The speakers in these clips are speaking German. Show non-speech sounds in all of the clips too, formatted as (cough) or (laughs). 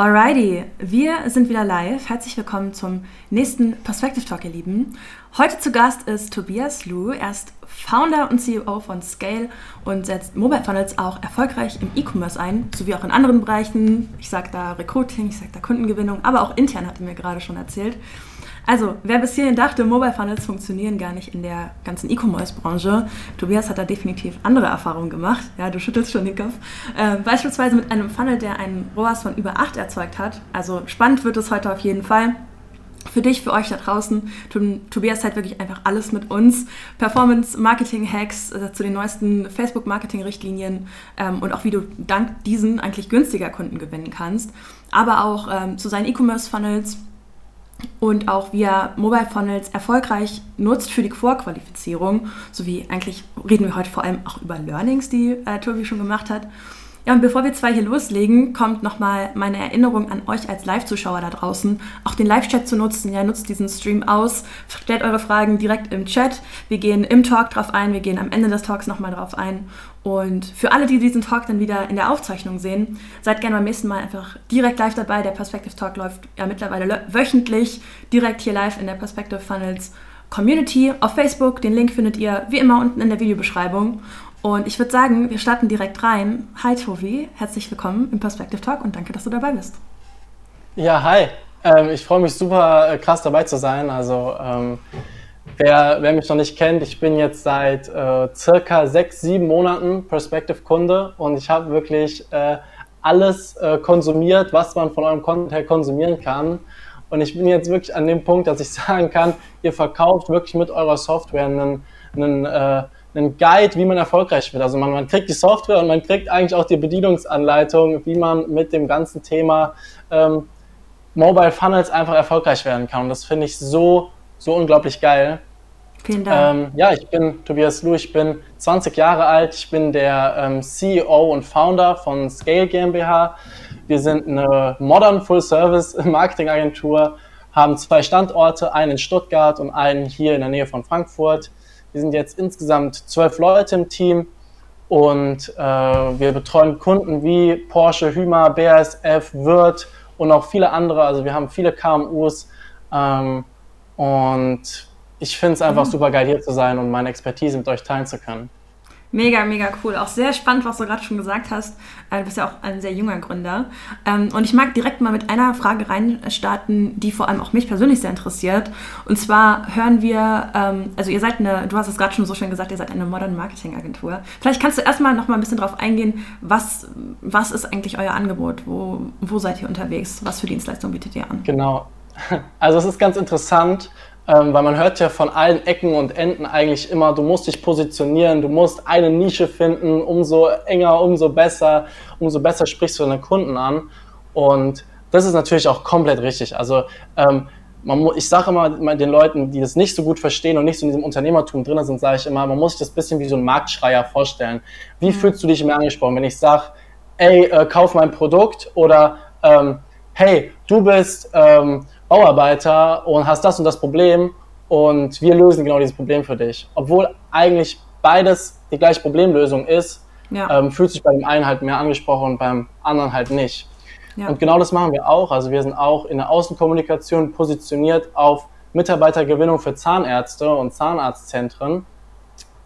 Alrighty, wir sind wieder live. Herzlich willkommen zum nächsten Perspective Talk, ihr Lieben. Heute zu Gast ist Tobias Lu. Er ist Founder und CEO von Scale und setzt Mobile Funnels auch erfolgreich im E-Commerce ein, sowie auch in anderen Bereichen. Ich sage da Recruiting, ich sage da Kundengewinnung, aber auch intern hat er mir gerade schon erzählt. Also, wer bis hierhin dachte, Mobile Funnels funktionieren gar nicht in der ganzen E-Commerce-Branche, Tobias hat da definitiv andere Erfahrungen gemacht. Ja, du schüttelst schon den Kopf. Äh, beispielsweise mit einem Funnel, der einen ROAS von über 8 erzeugt hat. Also spannend wird es heute auf jeden Fall. Für dich, für euch da draußen, Tobias hat wirklich einfach alles mit uns. Performance-Marketing-Hacks äh, zu den neuesten Facebook-Marketing-Richtlinien ähm, und auch wie du dank diesen eigentlich günstiger Kunden gewinnen kannst. Aber auch ähm, zu seinen E-Commerce-Funnels, und auch wie er Mobile Funnels erfolgreich nutzt für die Vorqualifizierung, sowie eigentlich reden wir heute vor allem auch über Learnings, die äh, Tobi schon gemacht hat. Ja, und bevor wir zwei hier loslegen, kommt nochmal meine Erinnerung an euch als Live-Zuschauer da draußen, auch den Live-Chat zu nutzen. Ja, nutzt diesen Stream aus, stellt eure Fragen direkt im Chat. Wir gehen im Talk drauf ein, wir gehen am Ende des Talks nochmal drauf ein. Und für alle, die diesen Talk dann wieder in der Aufzeichnung sehen, seid gerne beim nächsten Mal einfach direkt live dabei. Der Perspective Talk läuft ja mittlerweile wöchentlich direkt hier live in der Perspective Funnels Community auf Facebook. Den Link findet ihr wie immer unten in der Videobeschreibung. Und ich würde sagen, wir starten direkt rein. Hi Tobi, herzlich willkommen im Perspective Talk und danke, dass du dabei bist. Ja, hi. Ähm, ich freue mich super äh, krass dabei zu sein. Also ähm, wer, wer, mich noch nicht kennt, ich bin jetzt seit äh, circa sechs, sieben Monaten Perspective-Kunde und ich habe wirklich äh, alles äh, konsumiert, was man von eurem Content her konsumieren kann. Und ich bin jetzt wirklich an dem Punkt, dass ich (laughs) sagen kann, ihr verkauft wirklich mit eurer Software einen, einen äh, einen Guide, wie man erfolgreich wird. Also man, man kriegt die Software und man kriegt eigentlich auch die Bedienungsanleitung, wie man mit dem ganzen Thema ähm, Mobile Funnels einfach erfolgreich werden kann. Und das finde ich so, so unglaublich geil. Vielen Dank. Ähm, ja, ich bin Tobias Lu, ich bin 20 Jahre alt, ich bin der ähm, CEO und Founder von Scale GmbH. Wir sind eine Modern Full Service Marketing Agentur, haben zwei Standorte, einen in Stuttgart und einen hier in der Nähe von Frankfurt. Wir sind jetzt insgesamt zwölf Leute im Team und äh, wir betreuen Kunden wie Porsche, Hüma, BASF, Wirth und auch viele andere. Also wir haben viele KMUs ähm, und ich finde es einfach mhm. super geil hier zu sein und meine Expertise mit euch teilen zu können. Mega, mega cool. Auch sehr spannend, was du gerade schon gesagt hast. Äh, du bist ja auch ein sehr junger Gründer. Ähm, und ich mag direkt mal mit einer Frage reinstarten, die vor allem auch mich persönlich sehr interessiert. Und zwar hören wir, ähm, also ihr seid eine, du hast es gerade schon so schön gesagt, ihr seid eine Modern Marketing Agentur. Vielleicht kannst du erstmal noch mal ein bisschen drauf eingehen, was, was ist eigentlich euer Angebot? Wo, wo seid ihr unterwegs? Was für Dienstleistungen bietet ihr an? Genau. (laughs) Also es ist ganz interessant ähm, weil man hört ja von allen Ecken und Enden eigentlich immer, du musst dich positionieren, du musst eine Nische finden, umso enger, umso besser, umso besser sprichst du deine Kunden an. Und das ist natürlich auch komplett richtig. Also ähm, man, ich sage immer den Leuten, die das nicht so gut verstehen und nicht so in diesem Unternehmertum drin sind, sage ich immer, man muss sich das ein bisschen wie so ein Marktschreier vorstellen. Wie mhm. fühlst du dich mehr angesprochen, wenn ich sage, ey, äh, kauf mein Produkt oder ähm, hey, du bist ähm, Bauarbeiter und hast das und das Problem und wir lösen genau dieses Problem für dich. Obwohl eigentlich beides die gleiche Problemlösung ist, ja. ähm, fühlt sich bei dem einen halt mehr angesprochen und beim anderen halt nicht. Ja. Und genau das machen wir auch. Also wir sind auch in der Außenkommunikation positioniert auf Mitarbeitergewinnung für Zahnärzte und Zahnarztzentren.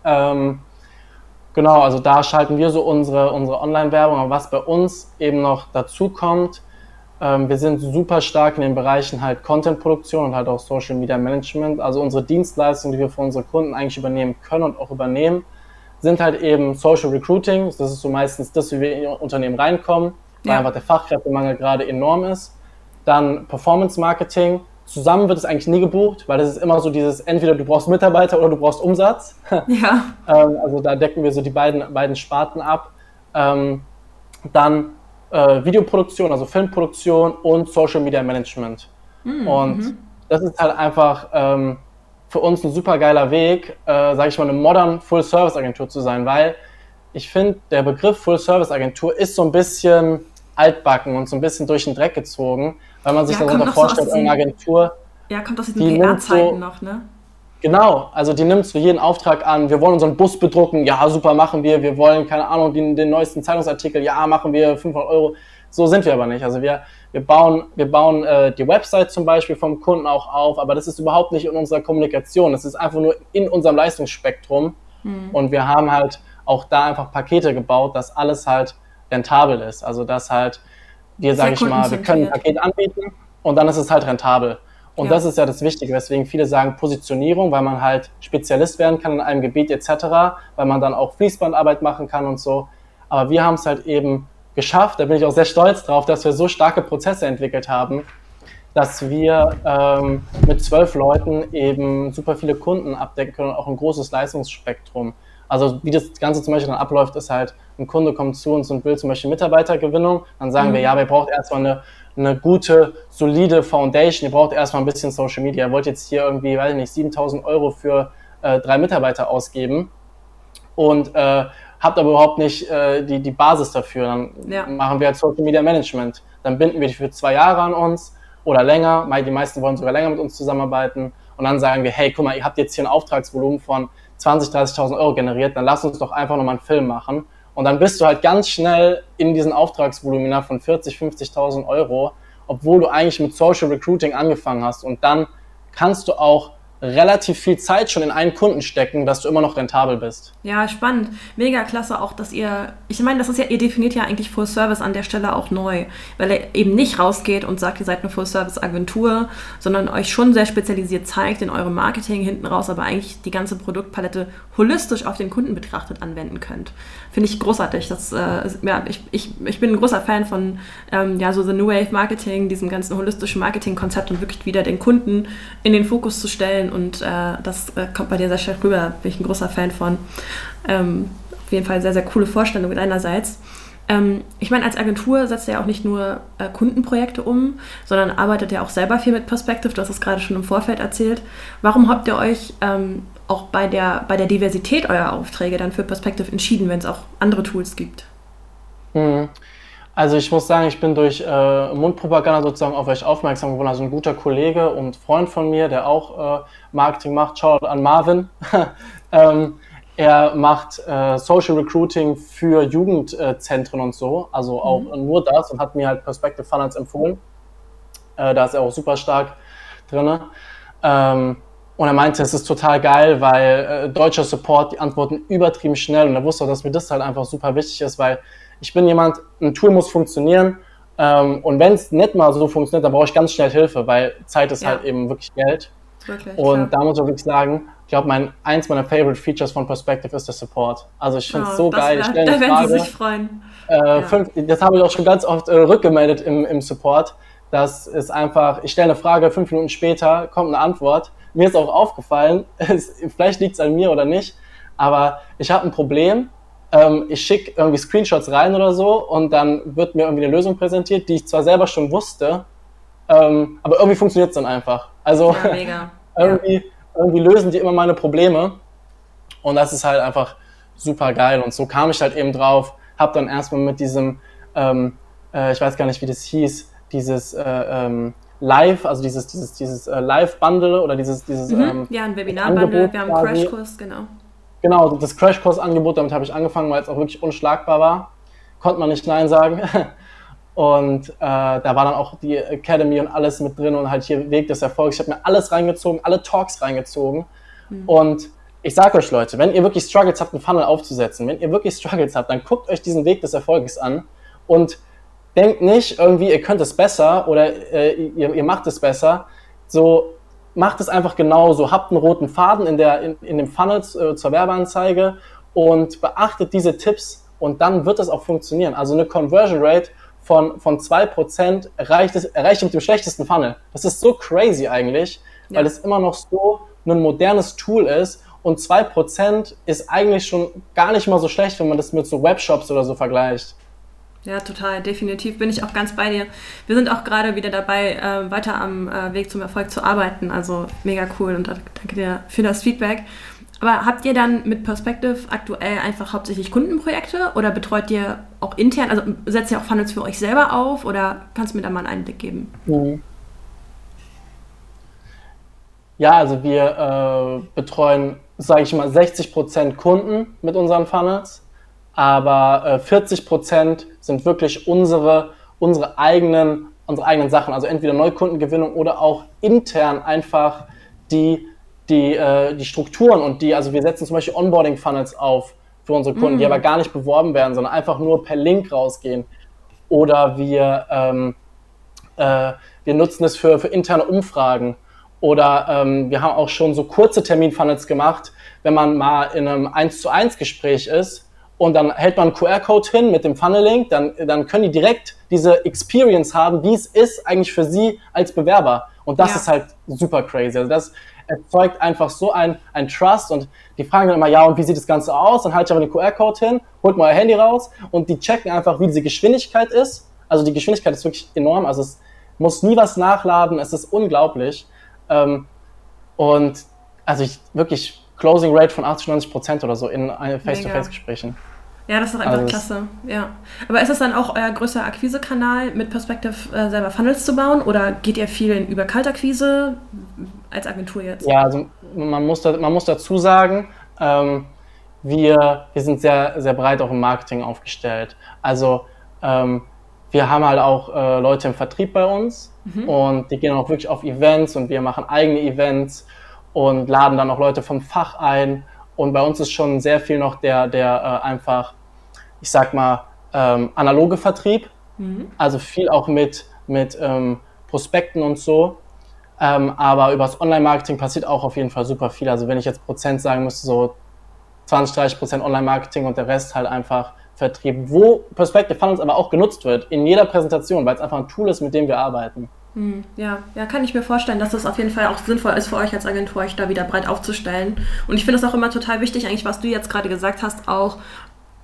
Ähm, genau, also da schalten wir so unsere, unsere Online-Werbung. Aber was bei uns eben noch dazu kommt, ähm, wir sind super stark in den Bereichen halt Content-Produktion und halt auch Social Media Management. Also unsere Dienstleistungen, die wir für unsere Kunden eigentlich übernehmen können und auch übernehmen, sind halt eben Social Recruiting. Das ist so meistens das, wie wir in Unternehmen reinkommen, weil ja. einfach der Fachkräftemangel gerade enorm ist. Dann Performance Marketing. Zusammen wird es eigentlich nie gebucht, weil das ist immer so dieses, entweder du brauchst Mitarbeiter oder du brauchst Umsatz. (laughs) Ja. Ähm, also da decken wir so die beiden, beiden Sparten ab. Ähm, dann äh, Videoproduktion, also Filmproduktion und Social Media Management. Mhm. Und das ist halt einfach ähm, für uns ein super geiler Weg, äh, sage ich mal, eine modern Full-Service-Agentur zu sein, weil ich finde, der Begriff Full-Service-Agentur ist so ein bisschen altbacken und so ein bisschen durch den Dreck gezogen, weil man sich ja, darunter vorstellt, eine Agentur. Ja, kommt aus diesen PR-Zeiten so, noch, ne? Genau, also die nimmst du jeden Auftrag an. Wir wollen unseren Bus bedrucken, ja, super, machen wir. Wir wollen, keine Ahnung, den, den neuesten Zeitungsartikel, ja, machen wir, 500 Euro. So sind wir aber nicht. Also wir, wir bauen, wir bauen äh, die Website zum Beispiel vom Kunden auch auf, aber das ist überhaupt nicht in unserer Kommunikation. Das ist einfach nur in unserem Leistungsspektrum. Mhm. Und wir haben halt auch da einfach Pakete gebaut, dass alles halt rentabel ist. Also dass halt wir, sage ich mal, wir können ein Paket anbieten und dann ist es halt rentabel. Und ja. das ist ja das Wichtige, weswegen viele sagen Positionierung, weil man halt Spezialist werden kann in einem Gebiet etc., weil man dann auch Fließbandarbeit machen kann und so. Aber wir haben es halt eben geschafft, da bin ich auch sehr stolz drauf, dass wir so starke Prozesse entwickelt haben, dass wir ähm, mit zwölf Leuten eben super viele Kunden abdecken können und auch ein großes Leistungsspektrum. Also wie das Ganze zum Beispiel dann abläuft, ist halt, ein Kunde kommt zu uns und will zum Beispiel Mitarbeitergewinnung, dann sagen mhm. wir, ja, wir braucht erstmal eine eine gute, solide Foundation. Ihr braucht erstmal ein bisschen Social Media. Ihr wollt jetzt hier irgendwie, weiß ich nicht, 7000 Euro für äh, drei Mitarbeiter ausgeben und äh, habt aber überhaupt nicht äh, die, die Basis dafür. Dann ja. machen wir halt Social Media Management. Dann binden wir die für zwei Jahre an uns oder länger. Die meisten wollen sogar länger mit uns zusammenarbeiten. Und dann sagen wir, hey, guck mal, ihr habt jetzt hier ein Auftragsvolumen von 20.000, 30.000 Euro generiert, dann lasst uns doch einfach nochmal einen Film machen. Und dann bist du halt ganz schnell in diesen Auftragsvolumina von 40, 50.000 Euro, obwohl du eigentlich mit Social Recruiting angefangen hast. Und dann kannst du auch relativ viel Zeit schon in einen Kunden stecken, dass du immer noch rentabel bist. Ja, spannend. Mega klasse auch, dass ihr, ich meine, das ist ja, ihr definiert ja eigentlich Full Service an der Stelle auch neu, weil er eben nicht rausgeht und sagt, ihr seid eine Full Service Agentur, sondern euch schon sehr spezialisiert zeigt in eurem Marketing hinten raus, aber eigentlich die ganze Produktpalette holistisch auf den Kunden betrachtet anwenden könnt. Finde ich großartig. Das, äh, ja, ich, ich, ich bin ein großer Fan von ähm, ja, so The New Wave Marketing, diesem ganzen holistischen Marketing-Konzept und wirklich wieder den Kunden in den Fokus zu stellen und äh, das äh, kommt bei dir sehr stark rüber. Bin ich ein großer Fan von. Ähm, auf jeden Fall sehr, sehr coole Vorstellung deinerseits. Ähm, ich meine, als Agentur setzt ihr ja auch nicht nur äh, Kundenprojekte um, sondern arbeitet ja auch selber viel mit Perspective. Du hast es gerade schon im Vorfeld erzählt. Warum habt ihr euch ähm, auch bei der, bei der Diversität eurer Aufträge dann für Perspective entschieden, wenn es auch andere Tools gibt? Mhm. Also ich muss sagen, ich bin durch äh, Mundpropaganda sozusagen auf euch aufmerksam geworden. Also ein guter Kollege und Freund von mir, der auch äh, Marketing macht, schaut an Marvin. (laughs) ähm, er macht äh, Social Recruiting für Jugendzentren und so, also auch mhm. nur das und hat mir halt Perspective Funnels empfohlen. Äh, da ist er auch super stark drin. Ähm, und er meinte, es ist total geil, weil äh, deutscher Support, die antworten übertrieben schnell und er wusste auch, dass mir das halt einfach super wichtig ist, weil ich bin jemand, ein Tool muss funktionieren. Ähm, und wenn es nicht mal so funktioniert, dann brauche ich ganz schnell Hilfe, weil Zeit ist ja. halt eben wirklich Geld. Wirklich, und klar. da muss ich wirklich sagen, ich glaube, mein, eins meiner Favorite Features von Perspective ist der Support. Also ich finde es oh, so geil. ich da werden Frage, sie sich freuen. Äh, ja. fünf, das habe ich auch schon ganz oft äh, rückgemeldet im, im Support. Das ist einfach, ich stelle eine Frage, fünf Minuten später kommt eine Antwort. Mir ist auch aufgefallen, (laughs) es, vielleicht liegt es an mir oder nicht, aber ich habe ein Problem ähm, ich schicke irgendwie Screenshots rein oder so und dann wird mir irgendwie eine Lösung präsentiert, die ich zwar selber schon wusste, ähm, aber irgendwie funktioniert es dann einfach. Also ja, (laughs) irgendwie, ja. irgendwie lösen die immer meine Probleme und das ist halt einfach super geil und so kam ich halt eben drauf, hab dann erstmal mit diesem, ähm, äh, ich weiß gar nicht, wie das hieß, dieses äh, ähm, Live, also dieses, dieses, dieses äh, Live-Bundle oder dieses, dieses mhm. ähm, Ja, ein Webinar-Bundle, wir haben einen Crashkurs, genau. Genau, das Crashkurs-Angebot, damit habe ich angefangen, weil es auch wirklich unschlagbar war. Konnte man nicht Nein sagen. (laughs) Und äh, da war dann auch die Academy und alles mit drin und halt hier Weg des Erfolgs. Ich habe mir alles reingezogen, alle Talks reingezogen. Mhm. Und ich sage euch Leute, wenn ihr wirklich Struggles habt, einen Funnel aufzusetzen, wenn ihr wirklich Struggles habt, dann guckt euch diesen Weg des Erfolges an und denkt nicht irgendwie, ihr könnt es besser oder äh, ihr, ihr macht es besser. So, macht es einfach genauso. Habt einen roten Faden in, der, in, in dem Funnel äh, zur Werbeanzeige und beachtet diese Tipps und dann wird es auch funktionieren. Also eine Conversion Rate von, von 2% erreicht, es, erreicht mit dem schlechtesten Funnel. Das ist so crazy eigentlich, ja. weil es immer noch so ein modernes Tool ist und 2% ist eigentlich schon gar nicht mal so schlecht, wenn man das mit so Webshops oder so vergleicht. Ja, total, definitiv bin ich auch ganz bei dir. Wir sind auch gerade wieder dabei, äh, weiter am äh, Weg zum Erfolg zu arbeiten. Also mega cool und danke dir für das Feedback. Aber habt ihr dann mit Perspective aktuell einfach hauptsächlich Kundenprojekte oder betreut ihr auch intern, also setzt ihr auch Funnels für euch selber auf oder kannst du mir da mal einen Einblick geben? Mhm. Ja, also wir äh, betreuen, sage ich mal, 60% Kunden mit unseren Funnels aber äh, 40 Prozent sind wirklich unsere, unsere eigenen, unsere eigenen Sachen, also entweder Neukundengewinnung oder auch intern einfach die, die, äh, die Strukturen und die, also wir setzen zum Beispiel Onboarding-Funnels auf für unsere Kunden, mm. die aber gar nicht beworben werden, sondern einfach nur per Link rausgehen. Oder wir, ähm, äh, wir nutzen es für, für interne Umfragen. Oder ähm, wir haben auch schon so kurze Termin-Funnels gemacht, wenn man mal in einem 1 zu 1 Gespräch ist und dann hält man einen QR-Code hin mit dem Funnel-Link, dann, dann können die direkt diese Experience haben, wie es ist eigentlich für sie als Bewerber. Und das ja. ist halt super crazy. Also das erzeugt einfach so ein, ein Trust und die fragen dann immer, ja, und wie sieht das Ganze aus? Dann halte ich aber den QR-Code hin, holt mal euer Handy raus und die checken einfach, wie diese Geschwindigkeit ist. Also die Geschwindigkeit ist wirklich enorm. Also es muss nie was nachladen. Es ist unglaublich. Ähm, und also ich wirklich Closing Rate von 80, 90 Prozent oder so in Face-to-Face-Gesprächen. Ja, das ist doch einfach also klasse. Ja. Aber ist es dann auch euer größter Akquisekanal, mit Perspective äh, selber Funnels zu bauen? Oder geht ihr viel in, über Kaltakquise als Agentur jetzt? Ja, also man muss, da, man muss dazu sagen, ähm, wir, wir sind sehr, sehr breit auch im Marketing aufgestellt. Also ähm, wir haben halt auch äh, Leute im Vertrieb bei uns mhm. und die gehen auch wirklich auf Events und wir machen eigene Events und laden dann auch Leute vom Fach ein. Und bei uns ist schon sehr viel noch der, der äh, einfach, ich sag mal, ähm, analoge Vertrieb. Mhm. Also viel auch mit, mit ähm, Prospekten und so. Ähm, aber übers Online-Marketing passiert auch auf jeden Fall super viel. Also wenn ich jetzt Prozent sagen müsste, so 20, 30 Prozent Online-Marketing und der Rest halt einfach Vertrieb, wo Perspective Funnels aber auch genutzt wird, in jeder Präsentation, weil es einfach ein Tool ist, mit dem wir arbeiten. Hm, ja, ja, kann ich mir vorstellen, dass das auf jeden Fall auch sinnvoll ist für euch als Agentur, euch da wieder breit aufzustellen. Und ich finde es auch immer total wichtig, eigentlich, was du jetzt gerade gesagt hast, auch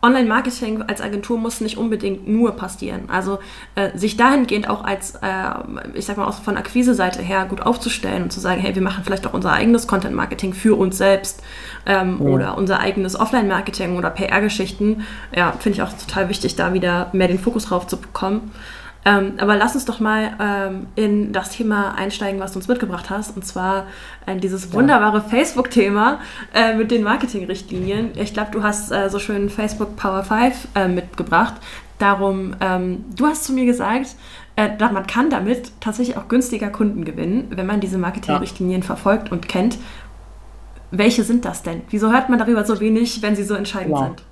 Online-Marketing als Agentur muss nicht unbedingt nur passieren. Also äh, sich dahingehend auch als, äh, ich sag mal, auch von Akquise-Seite her gut aufzustellen und zu sagen, hey, wir machen vielleicht auch unser eigenes Content-Marketing für uns selbst ähm, ja. oder unser eigenes Offline-Marketing oder PR-Geschichten. Ja, finde ich auch total wichtig, da wieder mehr den Fokus drauf zu bekommen. Ähm, aber lass uns doch mal ähm, in das Thema einsteigen, was du uns mitgebracht hast, und zwar äh, dieses wunderbare ja. Facebook-Thema äh, mit den Marketingrichtlinien. Ich glaube, du hast äh, so schön Facebook Power 5 äh, mitgebracht. Darum, ähm, du hast zu mir gesagt, äh, man kann damit tatsächlich auch günstiger Kunden gewinnen, wenn man diese Marketingrichtlinien ja. verfolgt und kennt. Welche sind das denn? Wieso hört man darüber so wenig, wenn sie so entscheidend genau. sind?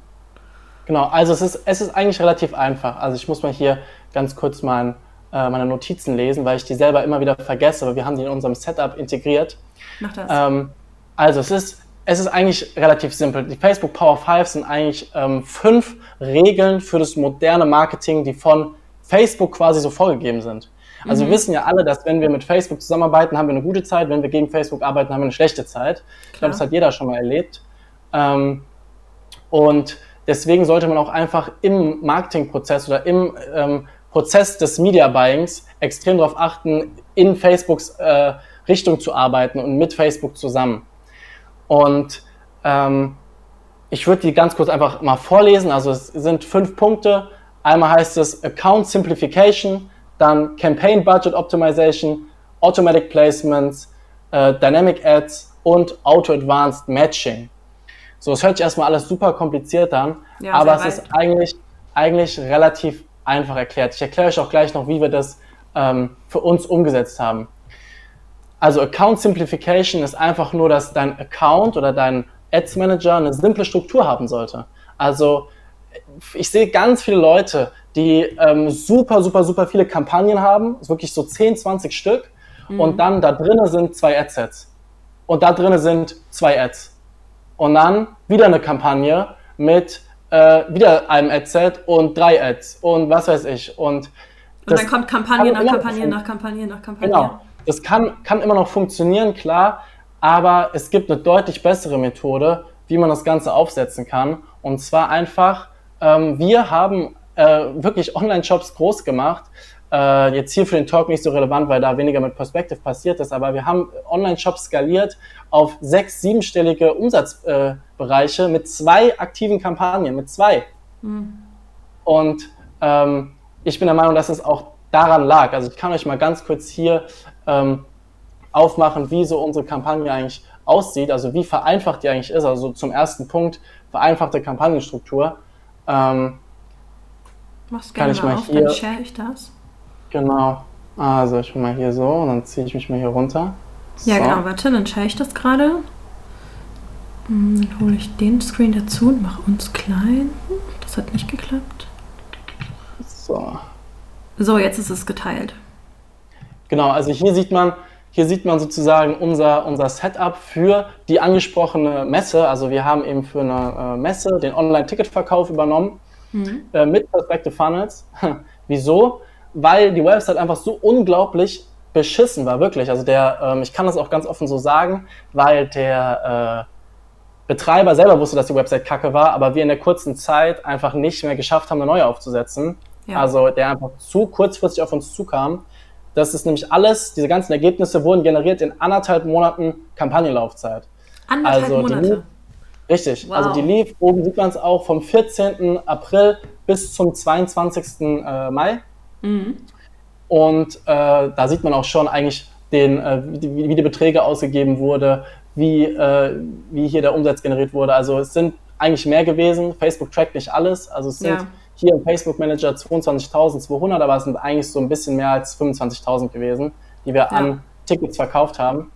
Genau, also es ist, es ist eigentlich relativ einfach. Also ich muss mal hier ganz kurz mein, äh, meine Notizen lesen, weil ich die selber immer wieder vergesse, aber wir haben die in unserem Setup integriert. Mach das. Ähm, also es ist, es ist eigentlich relativ simpel. Die Facebook Power 5 sind eigentlich ähm, fünf Regeln für das moderne Marketing, die von Facebook quasi so vorgegeben sind. Also mhm. wir wissen ja alle, dass wenn wir mit Facebook zusammenarbeiten, haben wir eine gute Zeit, wenn wir gegen Facebook arbeiten, haben wir eine schlechte Zeit. Klar. Ich glaube, das hat jeder schon mal erlebt. Ähm, und deswegen sollte man auch einfach im Marketingprozess oder im ähm, Prozess des Media Buyings extrem darauf achten, in Facebooks äh, Richtung zu arbeiten und mit Facebook zusammen. Und ähm, ich würde die ganz kurz einfach mal vorlesen. Also es sind fünf Punkte. Einmal heißt es Account Simplification, dann Campaign Budget Optimization, Automatic Placements, äh, Dynamic Ads und Auto Advanced Matching. So, es hört sich erstmal alles super kompliziert an, ja, aber es ist eigentlich, eigentlich relativ einfach erklärt. Ich erkläre euch auch gleich noch, wie wir das ähm, für uns umgesetzt haben. Also Account Simplification ist einfach nur, dass dein Account oder dein Ads Manager eine simple Struktur haben sollte. Also ich sehe ganz viele Leute, die ähm, super, super, super viele Kampagnen haben, wirklich so 10, 20 Stück, mhm. und dann da drinnen sind zwei Adsets. Und da drinnen sind zwei Ads. Und dann wieder eine Kampagne mit äh, wieder einem Adset und drei Ads und was weiß ich. Und, und dann kommt Kampagne nach Kampagne nach Kampagne nach Kampagne. Genau. Das kann, kann immer noch funktionieren, klar, aber es gibt eine deutlich bessere Methode, wie man das Ganze aufsetzen kann. Und zwar einfach, ähm, wir haben äh, wirklich Online-Shops groß gemacht, äh, jetzt hier für den Talk nicht so relevant, weil da weniger mit Perspective passiert ist, aber wir haben Online-Shops skaliert auf sechs, siebenstellige Umsatzbereiche äh, mit zwei aktiven Kampagnen, mit zwei. Mhm. Und ähm, ich bin der Meinung, dass es auch daran lag. Also ich kann euch mal ganz kurz hier ähm, aufmachen, wie so unsere Kampagne eigentlich aussieht, also wie vereinfacht die eigentlich ist. Also zum ersten Punkt, vereinfachte Kampagnenstruktur. Ähm, Mach's gerne kann ich mal auf, hier, dann share ich das. Genau. Also ich bin mal hier so und dann ziehe ich mich mal hier runter. So. Ja, genau. Warte, dann schaue ich das gerade. Hm, dann hole ich den Screen dazu und mache uns klein. Das hat nicht geklappt. So. So, jetzt ist es geteilt. Genau, also hier sieht man, hier sieht man sozusagen unser, unser Setup für die angesprochene Messe. Also wir haben eben für eine äh, Messe den Online-Ticketverkauf übernommen mhm. äh, mit Perspective Funnels. (laughs) Wieso? Weil die Website einfach so unglaublich beschissen war, wirklich. Also der, ähm, ich kann das auch ganz offen so sagen, weil der äh, Betreiber selber wusste, dass die Website kacke war, aber wir in der kurzen Zeit einfach nicht mehr geschafft haben, eine neue aufzusetzen. Ja. Also der einfach zu kurzfristig auf uns zukam. Das ist nämlich alles, diese ganzen Ergebnisse wurden generiert in anderthalb Monaten Kampagnenlaufzeit. Anderthalb also Monate? Lief, richtig, wow. also die lief, oben sieht man es auch, vom 14. April bis zum 22. Äh, Mai. Mhm. Und äh, da sieht man auch schon eigentlich den, äh, wie, wie, die Beträge ausgegeben wurde, wie, äh, wie hier der Umsatz generiert wurde. Also es sind eigentlich mehr gewesen. Facebook trackt nicht alles. Also es sind ja. hier im Facebook Manager 22.200, aber es sind eigentlich so ein bisschen mehr als 25.000 gewesen, die wir ja. an Tickets verkauft haben.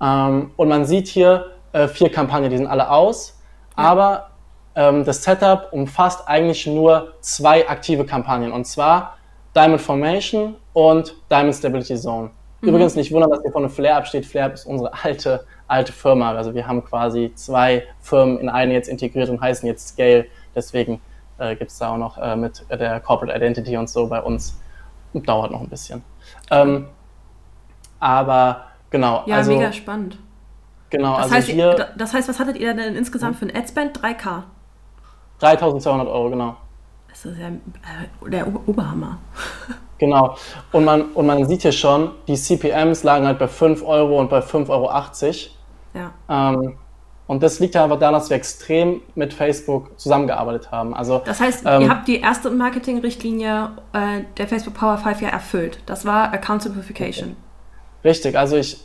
Ähm, und man sieht hier äh, vier Kampagnen, die sind alle aus. Ja. Aber ähm, das Setup umfasst eigentlich nur zwei aktive Kampagnen. Und zwar Diamond Formation und Diamond Stability Zone. Mhm. Übrigens nicht wundern, dass hier vorne Flare absteht. Flare ist unsere alte alte Firma. Also wir haben quasi zwei Firmen in eine jetzt integriert und heißen jetzt Scale. Deswegen äh, gibt es da auch noch äh, mit der Corporate Identity und so bei uns. Dauert noch ein bisschen. Ähm, aber genau. Ja, also, mega spannend. Genau, das also heißt, hier. Das heißt, was hattet ihr denn insgesamt für ein Adspend? 3K? 3200 Euro, genau. Das ist ja äh, der Oberhammer. (laughs) Genau. Und man, und man sieht hier schon, die CPMs lagen halt bei 5 Euro und bei 5,80 Euro. Ja. Ähm, und das liegt ja einfach daran, dass wir extrem mit Facebook zusammengearbeitet haben. Also, das heißt, ähm, ihr habt die erste Marketing-Richtlinie äh, der Facebook Power 5 ja erfüllt. Das war Account Simplification. Richtig, also ich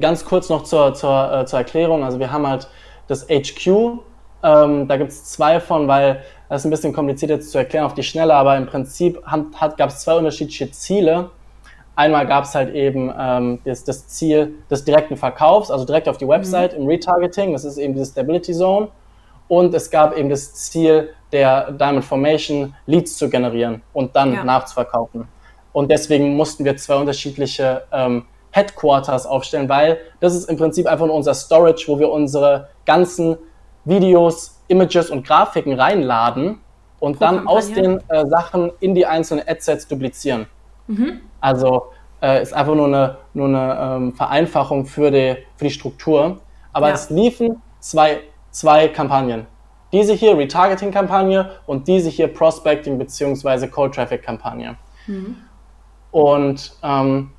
ganz kurz noch zur, zur, äh, zur Erklärung. Also wir haben halt das HQ, ähm, da gibt es zwei von, weil das ist ein bisschen kompliziert jetzt zu erklären auf die Schnelle, aber im Prinzip gab es zwei unterschiedliche Ziele Einmal gab es halt eben ähm, das, das, Ziel des direkten Verkaufs, also direkt auf die Website mhm. im Retargeting, das ist eben diese Stability Zone. Und es gab eben das Ziel der Diamond Formation, Leads zu generieren und dann ja. nachzuverkaufen. Und deswegen mussten wir zwei unterschiedliche ähm, Headquarters aufstellen, weil das ist im Prinzip einfach nur unser Storage, wo wir unsere ganzen Videos, Images und Grafiken reinladen und dann aus den äh, Sachen in die einzelnen Adsets duplizieren. Mhm. Also äh, ist einfach nur eine, nur eine ähm, Vereinfachung für die, für die Struktur. Aber ja. es liefen zwei, zwei Kampagnen. Diese hier Retargeting-Kampagne und diese hier Prospecting bzw. Cold-Traffic-Kampagne. Mhm. Und ähm,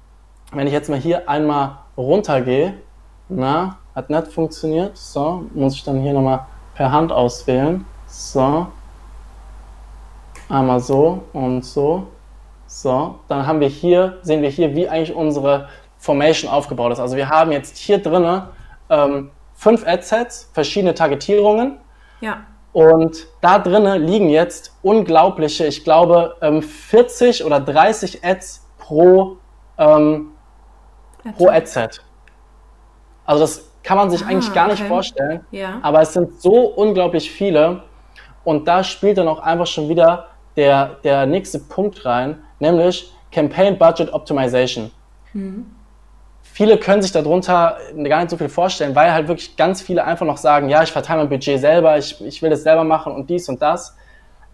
wenn ich jetzt mal hier einmal runtergehe, na, hat nicht funktioniert. So, muss ich dann hier nochmal per Hand auswählen. So. Einmal so und so. So, dann haben wir hier, sehen wir hier, wie eigentlich unsere Formation aufgebaut ist. Also wir haben jetzt hier drinnen ähm, fünf Adsets, verschiedene Targetierungen. Ja. Und da drinnen liegen jetzt unglaubliche, ich glaube, ähm, 40 oder 30 Ads pro, ähm, pro Adset. Also das kann man sich ah, eigentlich gar okay. nicht vorstellen. Ja. Aber es sind so unglaublich viele. Und da spielt dann auch einfach schon wieder der, der nächste Punkt rein, nämlich Campaign Budget Optimization. Mhm. Viele können sich darunter gar nicht so viel vorstellen, weil halt wirklich ganz viele einfach noch sagen, ja, ich verteile mein Budget selber, ich, ich will das selber machen und dies und das.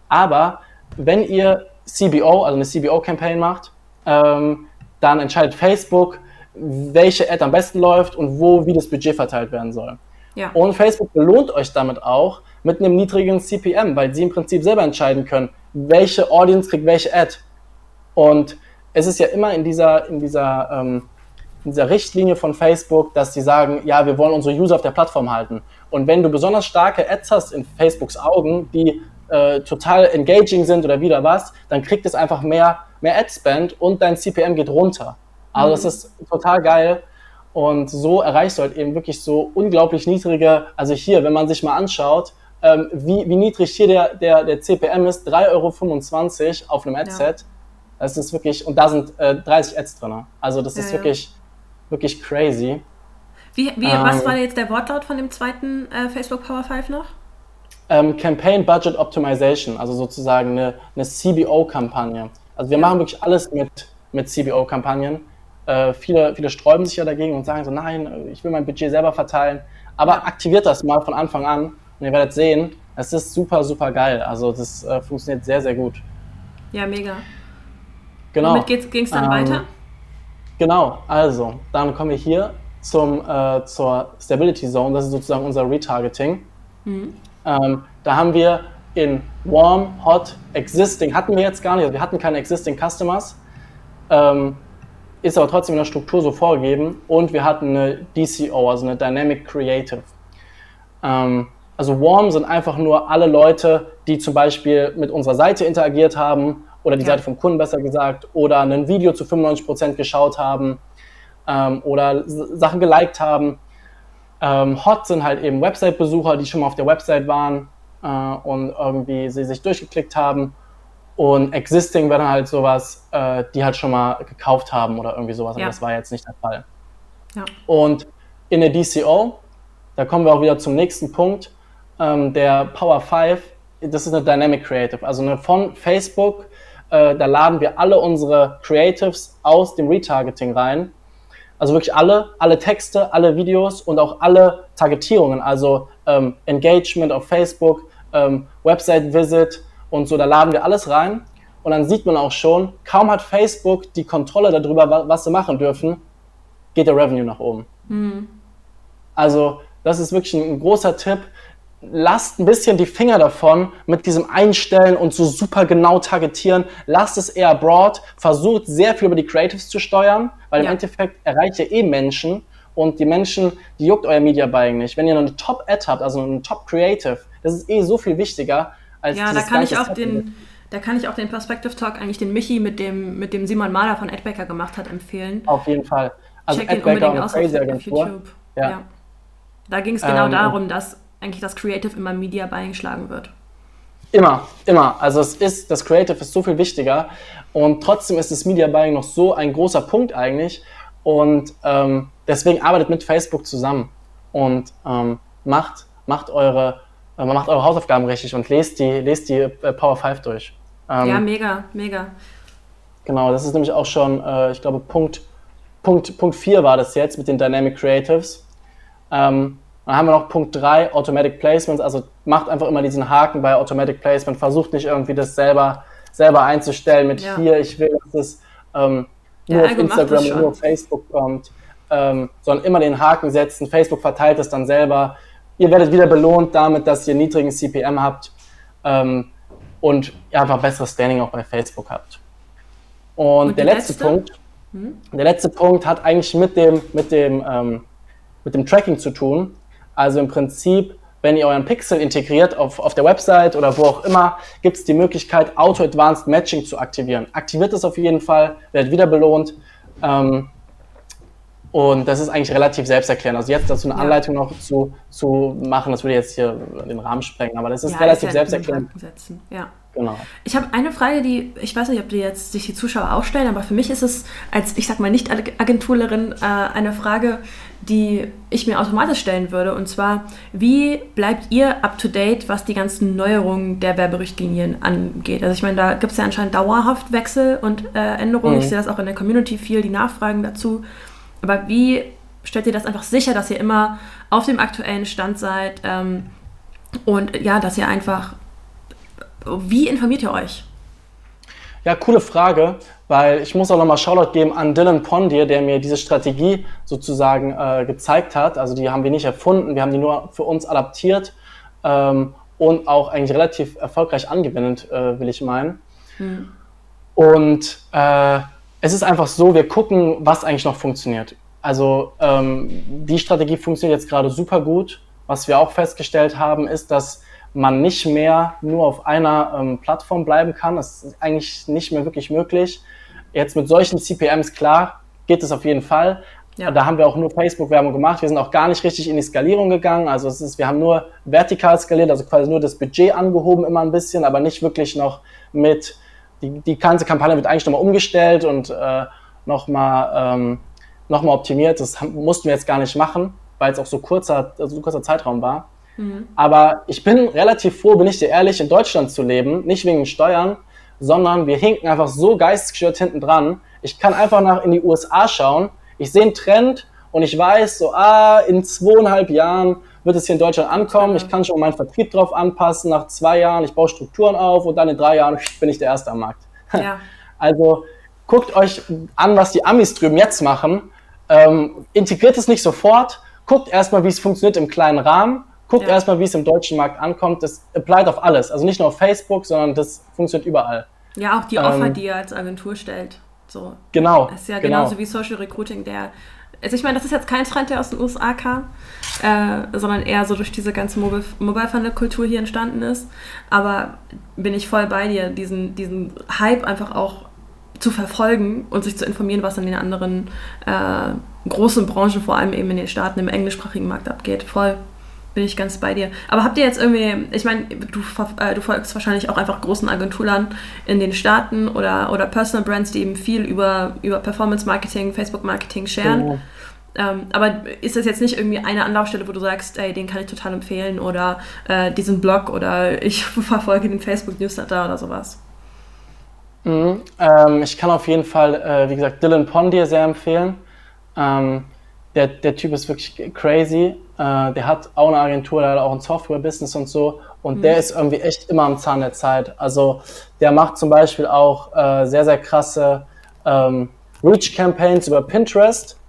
Aber wenn ihr CBO, also eine CBO-Campaign macht, ähm, dann entscheidet Facebook, welche Ad am besten läuft und wo, wie das Budget verteilt werden soll. Ja. Und Facebook belohnt euch damit auch mit einem niedrigen CPM, weil sie im Prinzip selber entscheiden können, welche Audience kriegt welche Ad. Und es ist ja immer in dieser, in dieser, ähm, in dieser Richtlinie von Facebook, dass sie sagen, ja, wir wollen unsere User auf der Plattform halten. Und wenn du besonders starke Ads hast in Facebooks Augen, die äh, total engaging sind oder wieder was, dann kriegt es einfach mehr, mehr Ad-Spend und dein CPM geht runter. Also das ist total geil. Und so erreichst du halt eben wirklich so unglaublich niedrige, also hier, wenn man sich mal anschaut, ähm, wie, wie niedrig hier der, der, der CPM ist, 3,25 Euro auf einem Adset. Ja Das ist wirklich, und da sind äh, 30 Ads drin. Also das ist ja, wirklich, wirklich crazy. Wie, wie, ähm, was war jetzt der Wortlaut von dem zweiten äh, Facebook Power 5 noch? Ähm, Campaign Budget Optimization, also sozusagen eine, eine CBO-Kampagne. Also wir ja. machen wirklich alles mit, mit CBO-Kampagnen. Äh, viele, viele sträuben sich ja dagegen und sagen so, nein, ich will mein Budget selber verteilen. Aber aktiviert das mal von Anfang an und ihr werdet sehen, es ist super, super geil. Also das äh, funktioniert sehr, sehr gut. Ja, mega. Genau. Womit ging es dann ähm, weiter? Genau, also dann kommen wir hier zum, äh, zur Stability Zone, das ist sozusagen unser Retargeting. Mhm. Ähm, da haben wir in Warm, Hot, Existing, hatten wir jetzt gar nicht, also wir hatten keine Existing Customers, ähm, ist aber trotzdem in der Struktur so vorgegeben und wir hatten eine DCO, also eine Dynamic Creative. Ähm, also Warm sind einfach nur alle Leute, die zum Beispiel mit unserer Seite interagiert haben oder die ja. Seite vom Kunden besser gesagt oder ein Video zu 95% geschaut haben ähm, oder Sachen geliked haben. Ähm, Hot sind halt eben Website-Besucher, die schon mal auf der Website waren äh, und irgendwie sie sich durchgeklickt haben. Und Existing wäre dann halt sowas, äh, die halt schon mal gekauft haben oder irgendwie sowas, ja. aber das war jetzt nicht der Fall. Ja. Und in der DCO, da kommen wir auch wieder zum nächsten Punkt, ähm, der Power 5, das ist eine Dynamic Creative, also eine von Facebook, äh, da laden wir alle unsere Creatives aus dem Retargeting rein also wirklich alle, alle Texte, alle Videos und auch alle Targetierungen, also ähm, Engagement auf Facebook, ähm, Website-Visit und so, da laden wir alles rein. Und dann sieht man auch schon, kaum hat Facebook die Kontrolle darüber, was sie machen dürfen, geht der Revenue nach oben. Mhm. Also das ist wirklich ein, großer Tipp lasst ein bisschen die Finger davon mit diesem Einstellen und so super genau targetieren. Lasst es eher broad. Versucht sehr viel über die Creatives zu steuern, weil ja. im Endeffekt erreicht ihr eh Menschen und die Menschen, die juckt euer Media Buying nicht. Wenn ihr eine Top-Ad habt, also eine Top-Creative, das ist eh so viel wichtiger als Ja, da kann ich auch den, da kann ich auch den Perspective Talk eigentlich den Michi mit dem, mit dem Simon Mahler von Adbacker gemacht hat empfehlen. Auf jeden Fall. Also Check Adbacker und Crazy auf, auf YouTube. Ja. ja. Da ging es genau ähm, darum, dass eigentlich das Creative immer Media Buying schlagen wird. Immer, immer. Also es ist, das Creative ist so viel wichtiger und trotzdem ist das Media Buying noch so ein großer Punkt eigentlich und ähm, deswegen arbeitet mit Facebook zusammen und ähm, macht, macht, eure, äh, macht eure Hausaufgaben richtig und lest die, lest die äh, Power 5 durch. Ähm, ja, mega, mega. Genau, das ist nämlich auch schon, äh, ich glaube, Punkt, Punkt, Punkt 4 war das jetzt mit den Dynamic Creatives. Ähm, dann haben wir noch Punkt 3, Automatic Placements. Also macht einfach immer diesen Haken bei Automatic Placement. Versucht nicht irgendwie das selber, selber einzustellen mit ja. hier, ich will, dass es ähm, nur ja, auf Instagram und nur auf Facebook kommt. Ähm, sondern immer den Haken setzen. Facebook verteilt es dann selber. Ihr werdet wieder belohnt damit, dass ihr niedrigen CPM habt ähm, und ihr einfach besseres Standing auch bei Facebook habt. Und, und der letzte, letzte, Punkt, hm? der letzte Punkt hat eigentlich mit dem, mit dem, ähm, mit dem Tracking zu tun. Also im Prinzip, wenn ihr euren Pixel integriert auf, auf der Website oder wo auch immer, gibt es die Möglichkeit, Auto-Advanced Matching zu aktivieren. Aktiviert es auf jeden Fall, werdet wieder belohnt. Ähm, und das ist eigentlich relativ selbsterklärend. Also jetzt dazu eine. Anleitung noch zu, zu machen, das würde jetzt hier den Rahmen sprengen, aber das ist ja, relativ ist ja selbsterklärend. Ja. Genau. Ich habe eine Frage, die, ich weiß nicht, ob die jetzt sich die Zuschauer auch stellen, aber für mich ist es als, ich sag mal, Nicht-Agenturlerin äh, eine Frage, die ich mir automatisch stellen würde. Und zwar, wie bleibt ihr up-to-date, was die ganzen Neuerungen der Werberichtlinien angeht? Also ich meine, da gibt es ja anscheinend dauerhaft Wechsel und äh, Änderungen. Mhm. Ich sehe das auch in der Community viel, die Nachfragen dazu. Aber wie stellt ihr das einfach sicher, dass ihr immer auf dem aktuellen Stand seid ähm, und ja, dass ihr einfach wie informiert ihr euch? Ja, coole Frage, weil ich muss auch nochmal Shoutout geben an Dylan Pondier, der mir diese Strategie sozusagen äh, gezeigt hat. Also die haben wir nicht erfunden, wir haben die nur für uns adaptiert ähm, und auch eigentlich relativ erfolgreich angewendet, äh, will ich meinen. Hm. Und äh, es ist einfach so, wir gucken, was eigentlich noch funktioniert. Also ähm, die Strategie funktioniert jetzt gerade super gut. Was wir auch festgestellt haben, ist, dass man nicht mehr nur auf einer ähm, Plattform bleiben kann. Das ist eigentlich nicht mehr wirklich möglich. Jetzt mit solchen CPMs, klar, geht es auf jeden Fall. Ja. Da haben wir auch nur Facebook-Werbung gemacht. Wir sind auch gar nicht richtig in die Skalierung gegangen. Also es ist, wir haben nur vertikal skaliert, also quasi nur das Budget angehoben immer ein bisschen, aber nicht wirklich noch mit die, die ganze Kampagne wird eigentlich nochmal umgestellt und äh, nochmal ähm, noch optimiert. Das mussten wir jetzt gar nicht machen, weil es auch so kurzer, so kurzer Zeitraum war. Mhm. Aber ich bin relativ froh, bin ich dir ehrlich, in Deutschland zu leben, nicht wegen Steuern, sondern wir hinken einfach so geistesgestört hinten dran. Ich kann einfach nach in die USA schauen, ich sehe einen Trend und ich weiß so, ah, in zweieinhalb Jahren wird es hier in Deutschland ankommen. Ich kann schon meinen Vertrieb drauf anpassen. Nach zwei Jahren, ich baue Strukturen auf und dann in drei Jahren bin ich der Erste am Markt. (laughs) Ja. Also guckt euch an, was die Amis drüben jetzt machen. Ähm, integriert es nicht sofort. Guckt erstmal, wie es funktioniert im kleinen Rahmen. Guckt ja. erstmal, wie es im deutschen Markt ankommt. Das applied auf alles. Also nicht nur auf Facebook, sondern das funktioniert überall. Ja, auch die Offer, ähm, die ihr als Agentur stellt. So. Genau. Das ist ja genau. genauso wie Social Recruiting, der also ich meine, das ist jetzt kein Trend, der aus den USA kam, äh, sondern eher so durch diese ganze Mobile, Mobile Funnel-Kultur hier entstanden ist. Aber bin ich voll bei dir, diesen, diesen Hype einfach auch zu verfolgen und sich zu informieren, was in den anderen äh, großen Branchen, vor allem eben in den Staaten im englischsprachigen Markt abgeht. Voll bin ich ganz bei dir. Aber habt ihr jetzt irgendwie, ich meine, du, äh, du folgst wahrscheinlich auch einfach großen Agenturen in den Staaten oder, oder Personal Brands, die eben viel über, über Performance Marketing, Facebook Marketing sharen. Oh. Ähm, aber ist das jetzt nicht irgendwie eine Anlaufstelle, wo du sagst, ey, den kann ich total empfehlen oder äh, diesen Blog oder (laughs) ich verfolge den Facebook Newsletter oder sowas? Mhm, ähm, ich kann auf jeden Fall, äh, wie gesagt, Dylan Pondier sehr empfehlen. Ähm, der, der Typ ist wirklich crazy. Äh, der hat auch eine Agentur, der hat auch ein Software-Business und so. Und mhm. der ist irgendwie echt immer am Zahn der Zeit. Also der macht zum Beispiel auch äh, sehr, sehr krasse ähm, Reach-Campaigns über Pinterest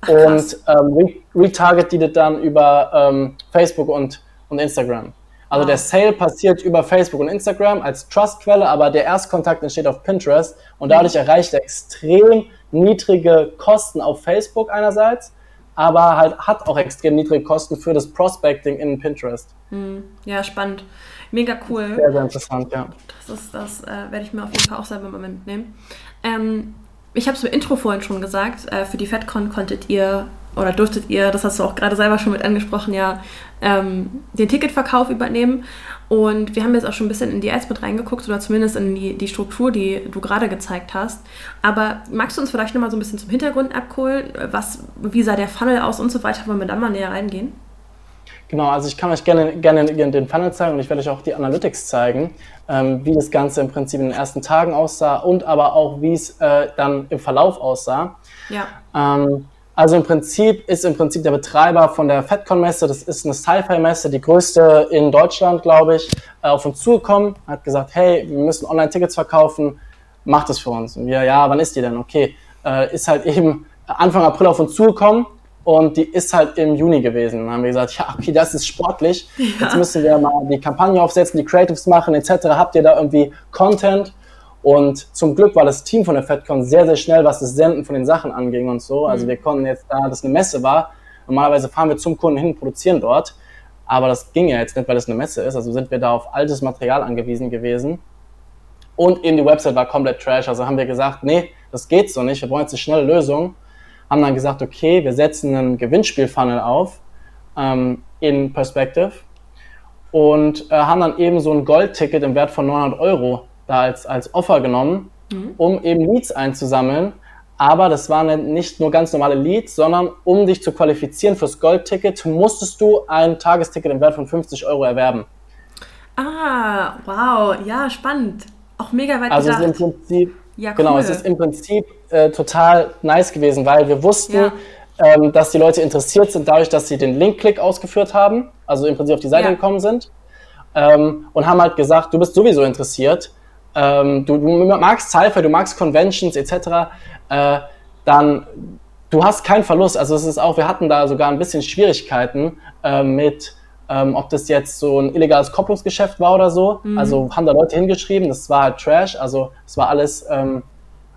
Ach, und ähm, retarget die dann über ähm, Facebook und, und Instagram. Also wow. der Sale passiert über Facebook und Instagram als Trustquelle, aber der Erstkontakt entsteht auf Pinterest und dadurch mhm. erreicht er extrem niedrige Kosten auf Facebook einerseits aber halt hat auch extrem niedrige Kosten für das Prospecting in Pinterest. Hm, ja, spannend. Mega cool. Sehr, sehr interessant, ja. Das, ist, das äh, werde ich mir auf jeden Fall auch selber mal mitnehmen. Ähm, ich habe es im Intro vorhin schon gesagt, äh, für die FedCon konntet ihr oder durftet ihr, das hast du auch gerade selber schon mit angesprochen, ja, ähm, den Ticketverkauf übernehmen. Und wir haben jetzt auch schon ein bisschen in die Ads mit reingeguckt oder zumindest in die, die Struktur, die du gerade gezeigt hast. Aber magst du uns vielleicht nochmal so ein bisschen zum Hintergrund abholen? Was, wie sah der Funnel aus und so weiter? Wollen wir da mal näher reingehen? Genau, also ich kann euch gerne, gerne den Funnel zeigen und ich werde euch auch die Analytics zeigen, ähm, wie das Ganze im Prinzip in den ersten Tagen aussah und aber auch, wie es äh, dann im Verlauf aussah. Ja. Ähm, also im Prinzip ist im Prinzip der Betreiber von der FedCon-Messe, das ist eine Sci-Fi-Messe, die größte in Deutschland, glaube ich, äh, auf uns zugekommen, hat gesagt, hey, wir müssen Online-Tickets verkaufen, macht das für uns. Und wir, ja, wann ist die denn? Okay, äh, ist halt (laughs) eben Anfang April auf uns zugekommen und die ist halt im Juni gewesen. Dann haben wir gesagt, ja, okay, das ist sportlich, ja. jetzt müssen wir mal die Kampagne aufsetzen, die Creatives machen etc. Habt ihr da irgendwie Content? Und zum Glück war das Team von der FedCon sehr, sehr schnell, was das Senden von den Sachen anging und so. Also mhm. wir konnten jetzt, da das eine Messe war, normalerweise fahren wir zum Kunden hin und produzieren dort. Aber das ging ja jetzt nicht, weil es eine Messe ist. Also sind wir da auf altes Material angewiesen gewesen. Und eben die Website war komplett trash. Also haben wir gesagt, nee, das geht so nicht. Wir brauchen jetzt eine schnelle Lösung. Haben dann gesagt, okay, wir setzen einen Gewinnspielfunnel auf ähm, in Perspective und äh, haben dann eben so ein Goldticket im Wert von 900 Euro da als, als Offer genommen, mhm. um eben Leads einzusammeln. Aber das waren nicht nur ganz normale Leads, sondern um dich zu qualifizieren fürs Goldticket, musstest du ein Tagesticket im Wert von 50 Euro erwerben. Ah, wow, ja, spannend. Auch mega weit Also im Prinzip, ja, genau, cool. genau, es ist im Prinzip äh, total nice gewesen, weil wir wussten, ja. ähm, dass die Leute interessiert sind dadurch, dass sie den Link-Klick ausgeführt haben, also im Prinzip auf die Seite ja. gekommen sind ähm, und haben halt gesagt, du bist sowieso interessiert ähm, du, du, magst Cypher, du magst Conventions etc., äh, dann du hast keinen Verlust. Also es ist auch, wir hatten da sogar ein bisschen Schwierigkeiten äh, mit, ähm, ob das jetzt so ein illegales Kopplungsgeschäft war oder so. Mhm. Also haben da Leute hingeschrieben, das war halt Trash, also es war alles, ähm,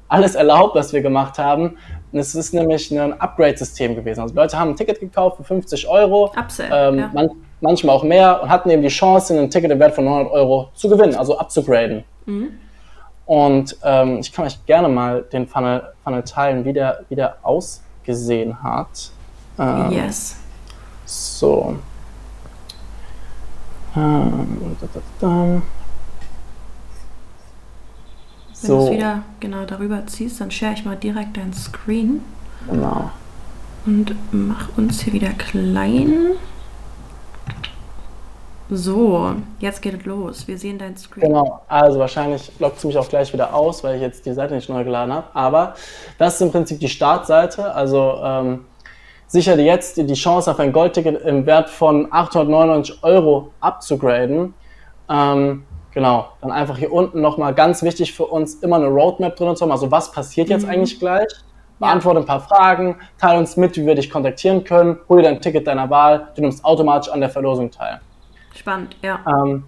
alles erlaubt, was wir gemacht haben. Und es ist nämlich ein Upgrade-System gewesen. Also Leute haben ein Ticket gekauft für 50 Euro. Upsell, ähm, ja. man, manchmal auch mehr und hatten eben die Chance, ein Ticket im Wert von 900 Euro zu gewinnen, also abzugraden. Mhm. Und ähm, ich kann euch gerne mal den Funnel, Funnel teilen, wie der, wie der ausgesehen hat. Ähm, yes. So. Ähm, Wenn so. du es wieder genau darüber ziehst, dann share ich mal direkt dein Screen. Genau. Und mach uns hier wieder klein. So, jetzt geht es los. Wir sehen dein Screen. Genau, also wahrscheinlich lockt es mich auch gleich wieder aus, weil ich jetzt die Seite nicht neu geladen habe. Aber das ist im Prinzip die Startseite. Also ähm, sicher dir jetzt die Chance auf ein Goldticket im Wert von 899 Euro abzugraden. Ähm, genau, dann einfach hier unten nochmal ganz wichtig für uns immer eine Roadmap drin zu haben. Also was passiert jetzt mhm. eigentlich gleich? Beantworte ein paar Fragen, teile uns mit, wie wir dich kontaktieren können, hol dir dein Ticket deiner Wahl, du nimmst automatisch an der Verlosung teil. Spannend, ja. Ähm,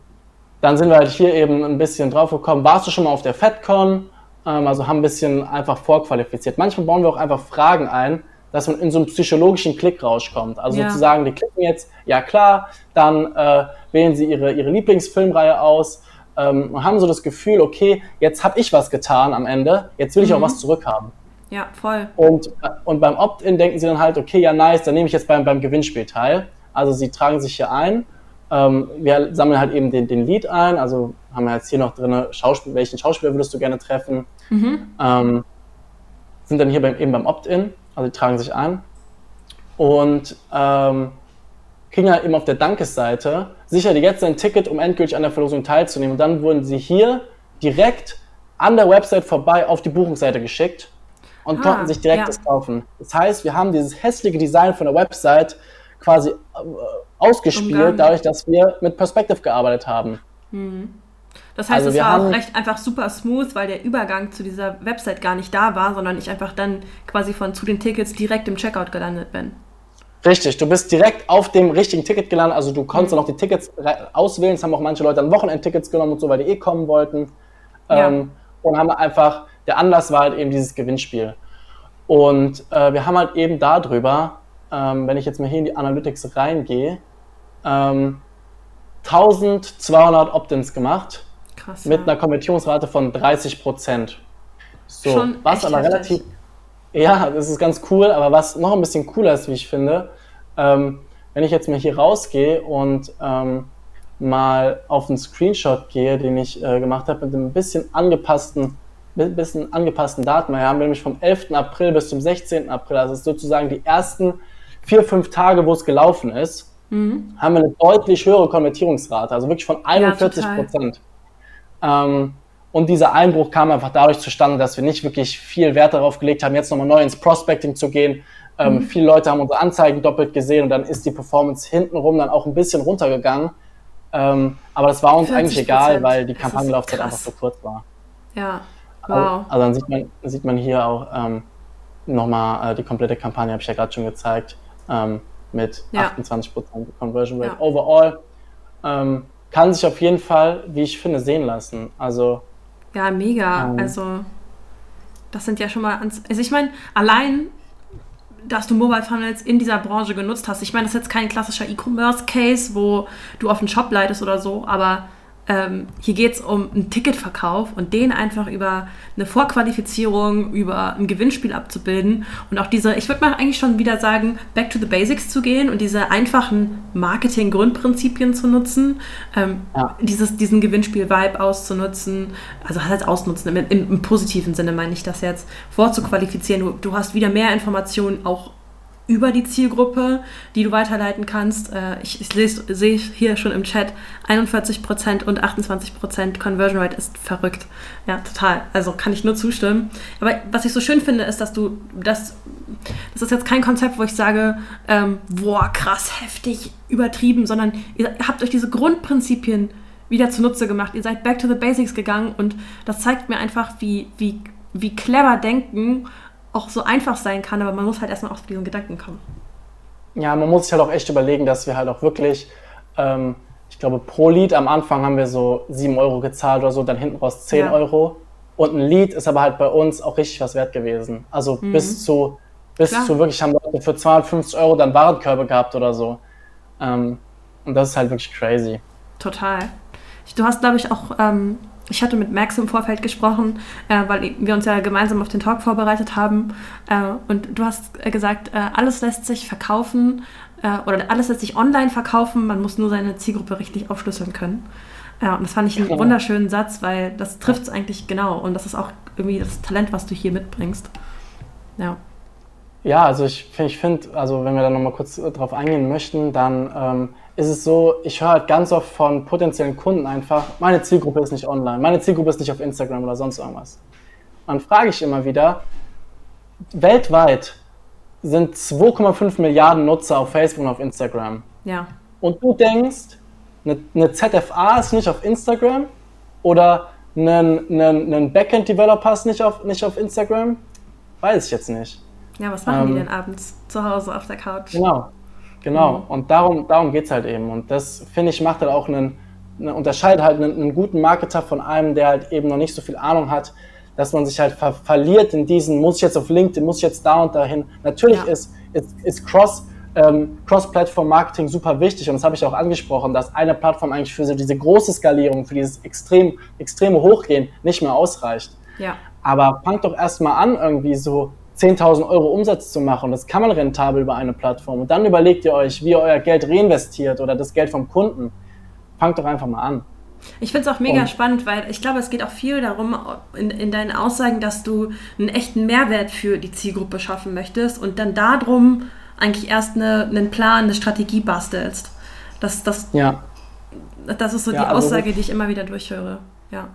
dann sind wir halt hier eben ein bisschen drauf gekommen. Warst du schon mal auf der FedCon? Ähm, also haben ein bisschen einfach vorqualifiziert. Manchmal bauen wir auch einfach Fragen ein, dass man in so einen psychologischen Klick rauskommt. Also ja. sozusagen, die klicken jetzt, ja klar, dann äh, wählen sie ihre, ihre Lieblingsfilmreihe aus ähm, und haben so das Gefühl, okay, jetzt habe ich was getan am Ende, jetzt will ich mhm. auch was zurückhaben. Ja, voll. Und, und beim Opt-in denken sie dann halt, okay, ja nice, dann nehme ich jetzt beim, beim Gewinnspiel teil. Also sie tragen sich hier ein ähm, wir sammeln halt eben den, den Lead ein, also haben wir jetzt hier noch drin, Schauspiel, welchen Schauspieler würdest du gerne treffen? Mhm. Ähm, sind dann hier beim, eben beim Opt-in, also die tragen sich ein und ähm, kriegen halt eben auf der Dankesseite sicher jetzt ein Ticket, um endgültig an der Verlosung teilzunehmen. Und dann wurden sie hier direkt an der Website vorbei auf die Buchungsseite geschickt und ah, konnten sich direkt ja. das kaufen. Das heißt, wir haben dieses hässliche Design von der Website quasi äh, ausgespielt, Umgang. dadurch, dass wir mit Perspective gearbeitet haben. Mhm. Das heißt, also es war auch recht einfach super smooth, weil der Übergang zu dieser Website gar nicht da war, sondern ich einfach dann quasi von zu den Tickets direkt im Checkout gelandet bin. Richtig, du bist direkt auf dem richtigen Ticket gelandet, also du konntest mhm. dann auch die Tickets auswählen, das haben auch manche Leute an Wochenendtickets genommen und so, weil die eh kommen wollten. Ja. Ähm, und haben einfach, der Anlass war halt eben dieses Gewinnspiel. Und äh, wir haben halt eben darüber ähm, wenn ich jetzt mal hier in die Analytics reingehe, ähm, 1200 Opt-ins gemacht. Krass. Mit ja. einer Konvertierungsrate von 30 Prozent. So, Schon was aber relativ. Ja, das ist ganz cool, aber was noch ein bisschen cooler ist, wie ich finde, ähm, wenn ich jetzt mal hier rausgehe und ähm, mal auf einen Screenshot gehe, den ich äh, gemacht habe, mit einem bisschen angepassten, bisschen angepassten Daten. Wir haben nämlich vom 11. April bis zum 16. April, also sozusagen die ersten vier, fünf Tage, wo es gelaufen ist, mhm. haben wir eine deutlich höhere Konvertierungsrate, also wirklich von 41 Prozent. Ja, ähm, und dieser Einbruch kam einfach dadurch zustande, dass wir nicht wirklich viel Wert darauf gelegt haben, jetzt nochmal neu ins Prospecting zu gehen. Ähm, mhm. Viele Leute haben unsere Anzeigen doppelt gesehen und dann ist die Performance hintenrum dann auch ein bisschen runtergegangen. Ähm, aber das war uns eigentlich egal, weil die Kampagnenlaufzeit einfach so kurz war. Ja, wow. Also, also dann sieht man, sieht man hier auch ähm, nochmal äh, die komplette Kampagne, habe ich ja gerade schon gezeigt ähm, mit ja. 28% Conversion Rate ja. overall. Ähm, kann sich auf jeden Fall, wie ich finde, sehen lassen. Also ja, mega. Ähm, also das sind ja schon mal, also ich meine, allein dass du Mobile Funnels in dieser Branche genutzt hast. Ich meine, das ist jetzt kein klassischer E-Commerce-Case, wo du auf einen Shop leitest oder so, aber ähm, hier geht es um einen Ticketverkauf und den einfach über eine Vorqualifizierung, über ein Gewinnspiel abzubilden und auch diese, ich würde mal eigentlich schon wieder sagen, back to the basics zu gehen und diese einfachen Marketing-Grundprinzipien zu nutzen, ähm, ja. dieses, diesen Gewinnspiel-Vibe auszunutzen, also halt ausnutzen, im, im, im, positiven Sinne meine ich das jetzt, vorzuqualifizieren. Du, du hast wieder mehr Informationen auch über die Zielgruppe, die du weiterleiten kannst. Äh, ich, sehe hier schon im Chat 41% und 28% Conversion Rate ist verrückt. Ja, total. Also kann ich nur zustimmen. Aber was ich so schön finde, ist, dass du das, das ist jetzt kein Konzept, wo ich sage, ähm, boah, krass, heftig, übertrieben, sondern ihr habt euch diese Grundprinzipien wieder zunutze gemacht. Ihr seid back to the basics gegangen und das zeigt mir einfach, wie, wie, wie clever denken auch so einfach sein kann, aber man muss halt erstmal auf diesen Gedanken kommen. Ja, man muss sich halt auch echt überlegen, dass wir halt auch wirklich, ähm, ich glaube, pro Lied am Anfang haben wir so 7 Euro gezahlt oder so, dann hinten raus 10 ja. Euro. Und ein Lied ist aber halt bei uns auch richtig was wert gewesen. Also mhm. bis zu, bis zu wirklich haben Leute für 250 Euro dann Warenkörbe gehabt oder so. Ähm, und das ist halt wirklich crazy. Total. Du hast, glaube ich, auch ähm, ich hatte mit Max im Vorfeld gesprochen, äh, weil wir uns ja gemeinsam auf den Talk vorbereitet haben. Äh, und du hast äh, gesagt, äh, alles lässt sich verkaufen äh, oder alles lässt sich online verkaufen. Man muss nur seine Zielgruppe richtig aufschlüsseln können. Ja, und das fand ich einen wunderschönen Satz, weil das trifft es eigentlich genau. Und das ist auch irgendwie das Talent, was du hier mitbringst. Ja. Ja, also ich, ich finde, also wenn wir da nochmal kurz drauf eingehen möchten, dann ähm, ist es so, ich höre halt ganz oft von potenziellen Kunden einfach, meine Zielgruppe ist nicht online, meine Zielgruppe ist nicht auf Instagram oder sonst irgendwas. Dann frage ich immer wieder, weltweit sind 2,5 Milliarden Nutzer auf Facebook und auf Instagram. Ja. Und du denkst, eine, eine ZFA ist nicht auf Instagram oder ein, ein, ein Backend-Developer ist nicht auf, nicht auf Instagram? Weiß ich jetzt nicht. Ja, was machen ähm, die denn abends zu Hause auf der Couch? Genau, genau. Mhm. Und darum, darum geht es halt eben. Und das, finde ich, macht halt auch einen, eine, unterscheidet halt einen, einen, guten Marketer von einem, der halt eben noch nicht so viel Ahnung hat, dass man sich halt ver verliert in diesen, muss ich jetzt auf LinkedIn, muss ich jetzt da und dahin. Natürlich ja. ist, ist, ist Cross, ähm, Cross-Plattform-Marketing super wichtig und das habe ich auch angesprochen, dass eine Plattform eigentlich für so diese große Skalierung, für dieses extrem, extreme Hochgehen nicht mehr ausreicht. Ja. Aber fangt doch erstmal an, irgendwie so 10.000 Euro Umsatz zu machen. Das kann man rentabel über eine Plattform. Und dann überlegt ihr euch, wie ihr euer Geld reinvestiert oder das Geld vom Kunden. Fangt doch einfach mal an. Ich finde es auch mega und, spannend, weil ich glaube, es geht auch viel darum, in, in deinen Aussagen, dass du einen echten Mehrwert für die Zielgruppe schaffen möchtest und dann darum eigentlich erst eine, einen Plan, eine Strategie bastelst. Das, das, ja. das ist so ja, die also Aussage, die ich immer wieder durchhöre. Ja.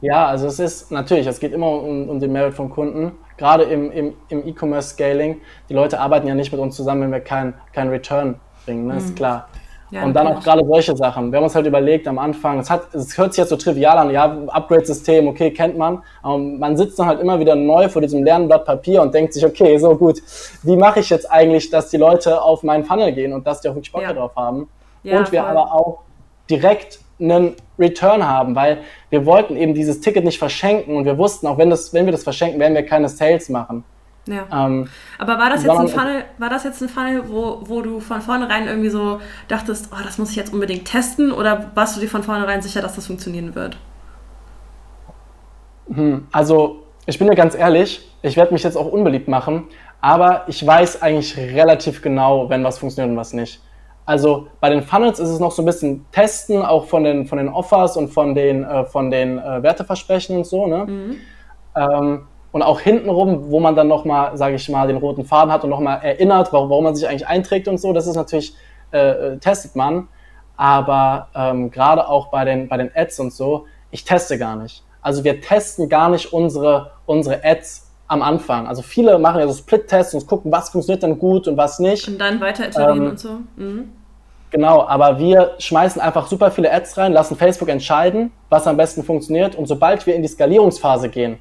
Ja, also es ist natürlich, es geht immer um, um den Mehrwert vom Kunden. Gerade im, im, im E-Commerce-Scaling, die Leute arbeiten ja nicht mit uns zusammen, wenn wir keinen kein Return bringen, ne? Mhm. ist klar. Ja, und dann auch gerade solche Sachen. Wir haben uns halt überlegt am Anfang, es, hat, es hört sich jetzt so trivial an, ja, Upgrade-System, okay, kennt man. Aber man sitzt dann halt immer wieder neu vor diesem leeren Blatt Papier und denkt sich, okay, so gut, wie mache ich jetzt eigentlich, dass die Leute auf meinen Funnel gehen und dass die auch wirklich Bock ja. drauf haben. Ja, und wir voll. aber auch direkt einen Return haben, weil wir wollten eben dieses Ticket nicht verschenken und wir wussten, auch wenn, das, wenn wir das verschenken, werden wir keine Sales machen. Ja. Ähm, Aber war das jetzt ein Funnel, war das jetzt ein Funnel, wo, wo du von vornherein irgendwie so dachtest, oh, das muss ich jetzt unbedingt testen oder warst du dir von vornherein sicher, dass das funktionieren wird? Hm, also, ich bin dir ganz ehrlich, ich werde mich jetzt auch unbeliebt machen, aber ich weiß eigentlich relativ genau, wenn was funktioniert und was nicht. Also bei den Funnels ist es noch so ein bisschen testen, auch von den, von den Offers und von den, äh, von den äh, Werteversprechen und so. Ne? Mhm. Ähm, und auch hintenrum, wo man dann nochmal, sage ich mal, den roten Faden hat und nochmal erinnert, warum, warum, man sich eigentlich einträgt und so, das ist natürlich, äh, äh, testet man. Aber ähm, gerade auch bei den, bei den Ads und so, ich teste gar nicht. Also wir testen gar nicht unsere, unsere Ads am Anfang. Also viele machen ja so Split-Tests und gucken, was funktioniert dann gut und was nicht. Und dann weiter iterieren ähm, und so. Mhm. Genau, aber wir schmeißen einfach super viele Ads rein, lassen Facebook entscheiden, was am besten funktioniert. Und sobald wir in die Skalierungsphase gehen,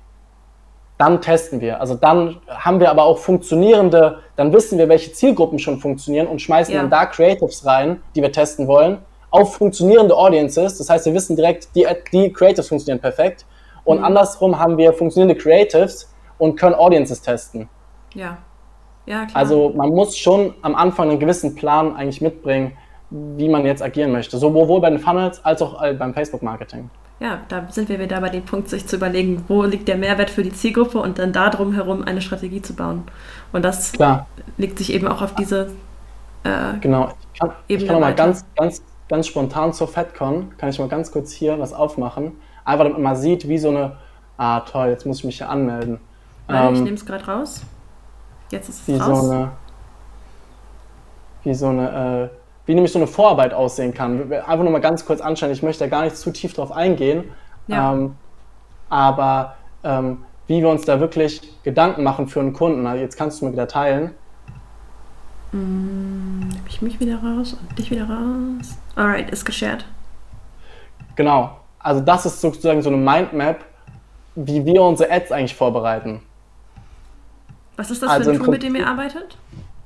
dann testen wir. Also dann haben wir aber auch funktionierende, dann wissen wir, welche Zielgruppen schon funktionieren und schmeißen ja. dann da Creatives rein, die wir testen wollen, auf funktionierende Audiences. Das heißt, wir wissen direkt, die, die Creatives funktionieren perfekt. Und mhm. andersrum haben wir funktionierende Creatives und können Audiences testen. Ja. Ja, klar. Also man muss schon am Anfang einen gewissen Plan eigentlich mitbringen, wie man jetzt agieren möchte. Sowohl bei den Funnels als auch beim Facebook-Marketing ja, da sind wir wieder bei dem Punkt, sich zu überlegen, wo liegt der Mehrwert für die Zielgruppe und dann darum herum eine Strategie zu bauen. Und das Klar. legt sich eben auch auf diese äh, Genau, ich kann, ich kann mal ganz, ganz, ganz spontan zur FedCon, kann ich mal ganz kurz hier was aufmachen. Einfach damit man sieht, wie so eine, ah toll, jetzt muss ich mich hier anmelden. Ähm, ich nehme es gerade raus. Jetzt ist es wie raus. So eine, wie so eine äh, wie nämlich so eine Vorarbeit aussehen kann. Einfach nur mal ganz kurz anschauen. Ich möchte da gar nicht zu tief drauf eingehen. Ja. Ähm, aber ähm, wie wir uns da wirklich Gedanken machen für einen Kunden. Also jetzt kannst du mir wieder teilen. Mm, Nehme ich mich wieder raus und dich wieder raus. Alright, ist geshared. Genau. Also das ist sozusagen so eine Mindmap, wie wir unsere Ads eigentlich vorbereiten. Was ist das also für ein Tool, mit dem ihr arbeitet?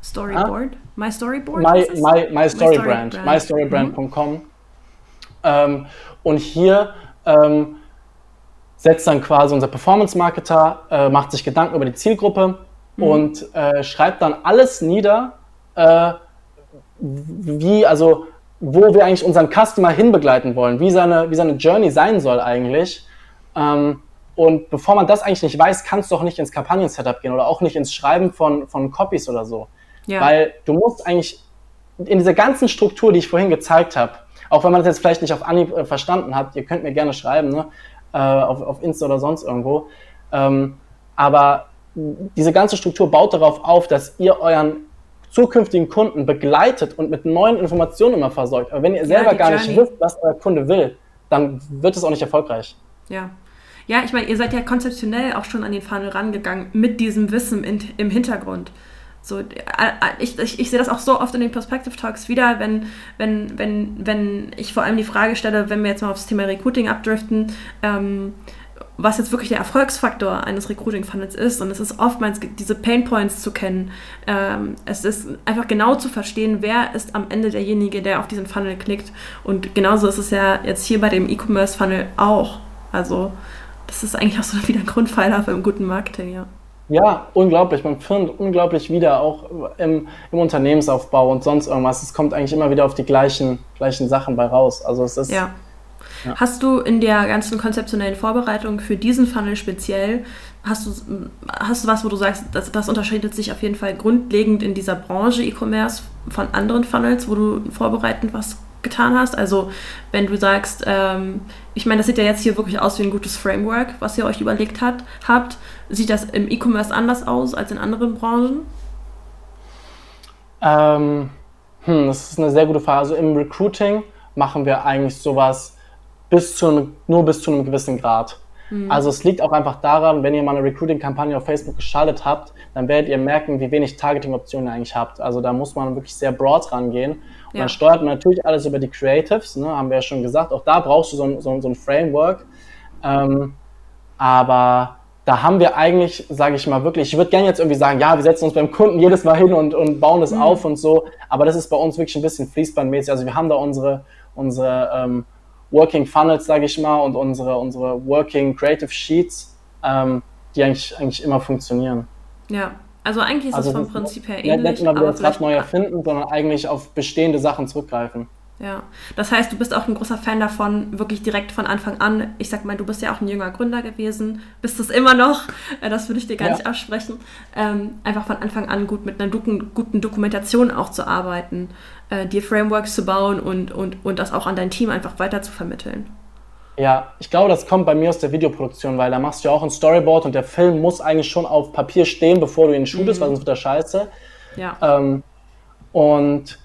Storyboard? Ah? My Storyboard? My, my, my Storybrand. MyStorybrand.com. Mhm. Ähm, und hier ähm, setzt dann quasi unser Performance-Marketer, äh, macht sich Gedanken über die Zielgruppe mhm. und äh, schreibt dann alles nieder, äh, wie, also wo wir eigentlich unseren Customer hinbegleiten wollen, wie seine, wie seine Journey sein soll eigentlich. Ähm, und bevor man das eigentlich nicht weiß, kannst du auch nicht ins Kampagnen-Setup gehen oder auch nicht ins Schreiben von, von Copies oder so. Ja. Weil du musst eigentlich in dieser ganzen Struktur, die ich vorhin gezeigt habe, Auch wenn man das jetzt vielleicht nicht auf Anhieb äh, verstanden hat, ihr könnt mir gerne schreiben, ne? äh, auf, auf Insta oder sonst irgendwo. Ähm, aber diese ganze Struktur baut darauf auf, dass ihr euren zukünftigen Kunden begleitet und mit neuen Informationen immer versorgt. Aber wenn ihr selber ja, gar Journey. nicht wisst, was euer Kunde will, dann wird es auch nicht erfolgreich. Ja. Ja, ich meine, ihr seid ja konzeptionell auch schon an den Funnel rangegangen mit diesem Wissen in, im Hintergrund. So, äh, äh, ich, ich, ich sehe das auch so oft in den Perspective Talks wieder, wenn, wenn, wenn, wenn ich vor allem die Frage stelle, wenn wir jetzt mal aufs Thema Recruiting abdriften, ähm, was jetzt wirklich der Erfolgsfaktor eines Recruiting-Funnels ist. Und es ist oftmals diese Pain Points zu kennen. Ähm, es ist einfach genau zu verstehen, wer ist am Ende derjenige, der auf diesen Funnel klickt. Und genauso ist es ja jetzt hier bei dem E-Commerce-Funnel auch. Also das ist eigentlich auch so (laughs) wieder ein Grundpfeiler für einen guten Marketing, ja. Ja, unglaublich. Man findet unglaublich wieder auch im, im, Unternehmensaufbau und sonst irgendwas. Es kommt eigentlich immer wieder auf die gleichen, gleichen Sachen bei raus. Also es ist ja. Ja. Hast du in der ganzen konzeptionellen Vorbereitung für diesen Funnel speziell, hast du, hast du was, wo du sagst, das, das unterscheidet sich auf jeden Fall grundlegend in dieser Branche E-Commerce von anderen Funnels, wo du vorbereitend was getan hast? Also wenn du sagst, ähm, ich meine, das sieht ja jetzt hier wirklich aus wie ein gutes Framework, was ihr euch überlegt hat, habt. Sieht das im E-Commerce anders aus als in anderen Branchen? Ähm, hm, das ist eine sehr gute Frage. Also im Recruiting machen wir eigentlich sowas bis zu, nur bis zu einem gewissen Grad. Mhm. Also es liegt auch einfach daran, wenn ihr mal eine Recruiting-Kampagne auf Facebook geschaltet habt, dann werdet ihr merken, wie wenig Targeting-Optionen ihr eigentlich habt. Also da muss man wirklich sehr broad rangehen. Und ja. dann steuert man natürlich alles über die Creatives, ne, haben wir ja schon gesagt. Auch da brauchst du so ein, so, so ein Framework. Ähm, aber da haben wir eigentlich, sage ich mal wirklich, ich würde gerne jetzt irgendwie sagen, ja, wir setzen uns beim Kunden jedes Mal hin und, und bauen das mhm. auf und so. Aber das ist bei uns wirklich ein bisschen fließbandmäßig. Also wir haben da unsere, unsere ähm, Working Funnels, sage ich mal, und unsere, unsere Working Creative Sheets, ähm, die eigentlich, eigentlich immer funktionieren. Ja, also eigentlich ist also es vom Prinzip her ähnlich. Nicht immer wieder das Rad neu erfinden, sondern eigentlich auf bestehende Sachen zurückgreifen. Ja, das heißt, du bist auch ein großer Fan davon, wirklich direkt von Anfang an, ich sag mal, du bist ja auch ein junger Gründer gewesen, bist es immer noch, äh, das würde ich dir gar ja. nicht absprechen, ähm, einfach von Anfang an gut mit einer guten Dokumentation auch zu arbeiten, äh, dir Frameworks zu bauen und, und, und das auch an dein Team einfach weiter zu vermitteln. Ja, ich glaube, das kommt bei mir aus der Videoproduktion, weil da machst du ja auch ein Storyboard und der Film muss eigentlich schon auf Papier stehen, bevor du ihn shootest, mhm. weil sonst wird er scheiße. Ja. Ähm, und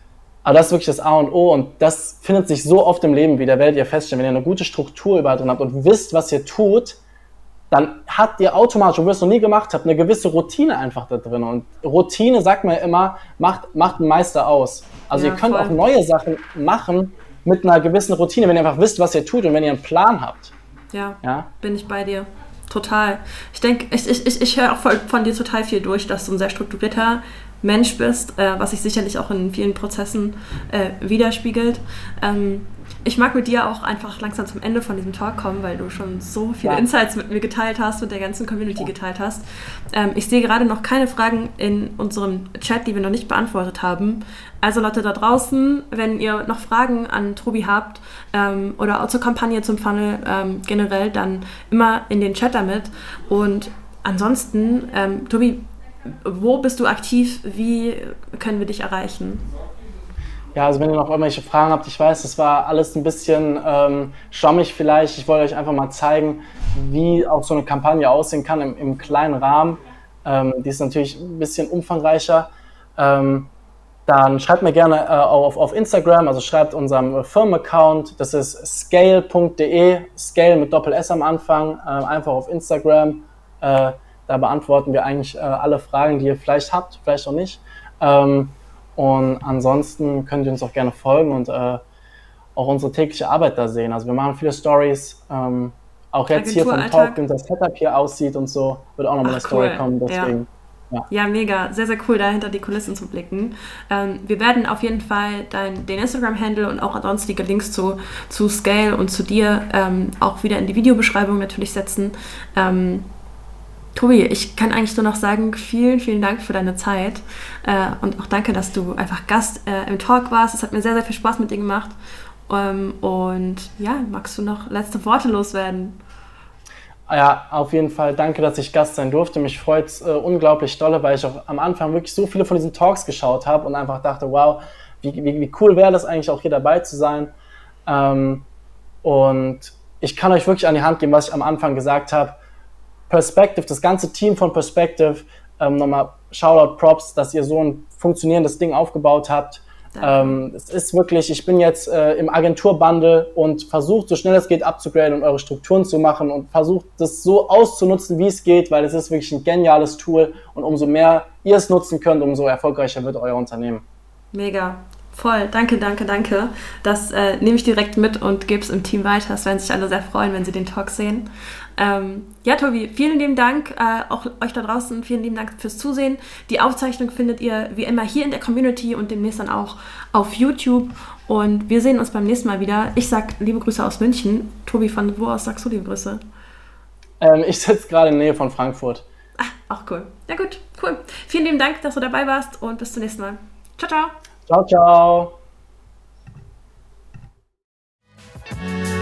aber das ist wirklich das A und O und das findet sich so oft im Leben wieder, werdet ihr feststellen, wenn ihr eine gute Struktur überall drin habt und wisst, was ihr tut, dann habt ihr automatisch, obwohl ihr es noch nie gemacht habt, eine gewisse Routine einfach da drin. Und Routine, sagt man ja immer, macht, macht einen Meister aus. Also ja, ihr könnt voll. auch neue Sachen machen mit einer gewissen Routine, wenn ihr einfach wisst, was ihr tut und wenn ihr einen Plan habt. Ja, ja? bin ich bei dir. Total. Ich denke, ich, ich, ich, ich höre auch von, von dir total viel durch, dass du ein sehr strukturierter Mensch bist, äh, was sich sicherlich auch in vielen Prozessen äh, widerspiegelt. Ähm, ich mag mit dir auch einfach langsam zum Ende von diesem Talk kommen, weil du schon so viele ja. Insights mit mir geteilt hast, mit der ganzen Community ja. geteilt hast. Ähm, ich sehe gerade noch keine Fragen in unserem Chat, die wir noch nicht beantwortet haben. Also Leute da draußen, wenn ihr noch Fragen an Tobi habt ähm, oder auch zur Kampagne zum Funnel ähm, generell, dann immer in den Chat damit. Und ansonsten, ähm, Tobi, wo bist du aktiv? Wie können wir dich erreichen? Ja, also wenn ihr noch irgendwelche Fragen habt, ich weiß, das war alles ein bisschen ähm, schwammig vielleicht. Ich wollte euch einfach mal zeigen, wie auch so eine Kampagne aussehen kann im, im kleinen Rahmen. Ähm, die ist natürlich ein bisschen umfangreicher. Ähm, dann schreibt mir gerne äh, auf, auf Instagram, also schreibt unserem Firmenaccount, das ist scale.de, scale mit Doppel S am Anfang, äh, einfach auf Instagram. Äh, da beantworten wir eigentlich äh, alle Fragen, die ihr vielleicht habt, vielleicht auch nicht. Ähm, und ansonsten könnt ihr uns auch gerne folgen und äh, auch unsere tägliche Arbeit da sehen. Also wir machen viele Stories. Ähm, auch jetzt hier vom Talk, wie unser Setup hier aussieht und so, wird auch nochmal eine Story cool. kommen. Deswegen. Ja. Ja. mega. Sehr, sehr cool, da hinter die Kulissen zu blicken. Ähm, wir werden auf jeden Fall dein, den Instagram-Handle und auch sonstige Links zu, zu Scale und zu dir ähm, auch wieder in die Videobeschreibung natürlich setzen. Ähm, Tobi, ich kann eigentlich nur noch sagen, vielen, vielen Dank für deine Zeit äh, und auch danke, dass du einfach Gast äh, im Talk warst. Es hat mir sehr, sehr viel Spaß mit dir gemacht. Ähm, und ja, magst du noch letzte Worte loswerden? Ja, auf jeden Fall danke, dass ich Gast sein durfte. Mich freut es äh, unglaublich dolle, weil ich auch am Anfang wirklich so viele von diesen Talks geschaut habe und einfach dachte, wow, wie, wie, wie cool wäre das eigentlich auch hier dabei zu sein. Ähm, und ich kann euch wirklich an die Hand geben, was ich am Anfang gesagt habe. Perspective, das ganze Team von Perspective, ähm, nochmal Shoutout, Props, dass ihr so ein funktionierendes Ding aufgebaut habt. Ähm, es ist wirklich, ich bin jetzt äh, im Agenturbundle und versucht so schnell es geht abzugraden und eure Strukturen zu machen und versucht das so auszunutzen, wie es geht, weil es ist wirklich ein geniales Tool und umso mehr ihr es nutzen könnt, umso erfolgreicher wird euer Unternehmen. Mega. Voll, danke, danke, danke. Das äh, nehme ich direkt mit und gebe es im Team weiter. Es werden sich alle sehr freuen, wenn sie den Talk sehen. Ähm, ja, Tobi, vielen lieben Dank. Äh, auch euch da draußen, vielen lieben Dank fürs Zusehen. Die Aufzeichnung findet ihr wie immer hier in der Community und demnächst dann auch auf YouTube. Und wir sehen uns beim nächsten Mal wieder. Ich sag liebe Grüße aus München. Tobi, von wo aus sagst du liebe Grüße? Ähm, ich sitze gerade in der Nähe von Frankfurt. Ach, auch cool. Ja, gut, cool. Vielen lieben Dank, dass du dabei warst und bis zum nächsten Mal. Ciao, ciao. Ciao, ciao.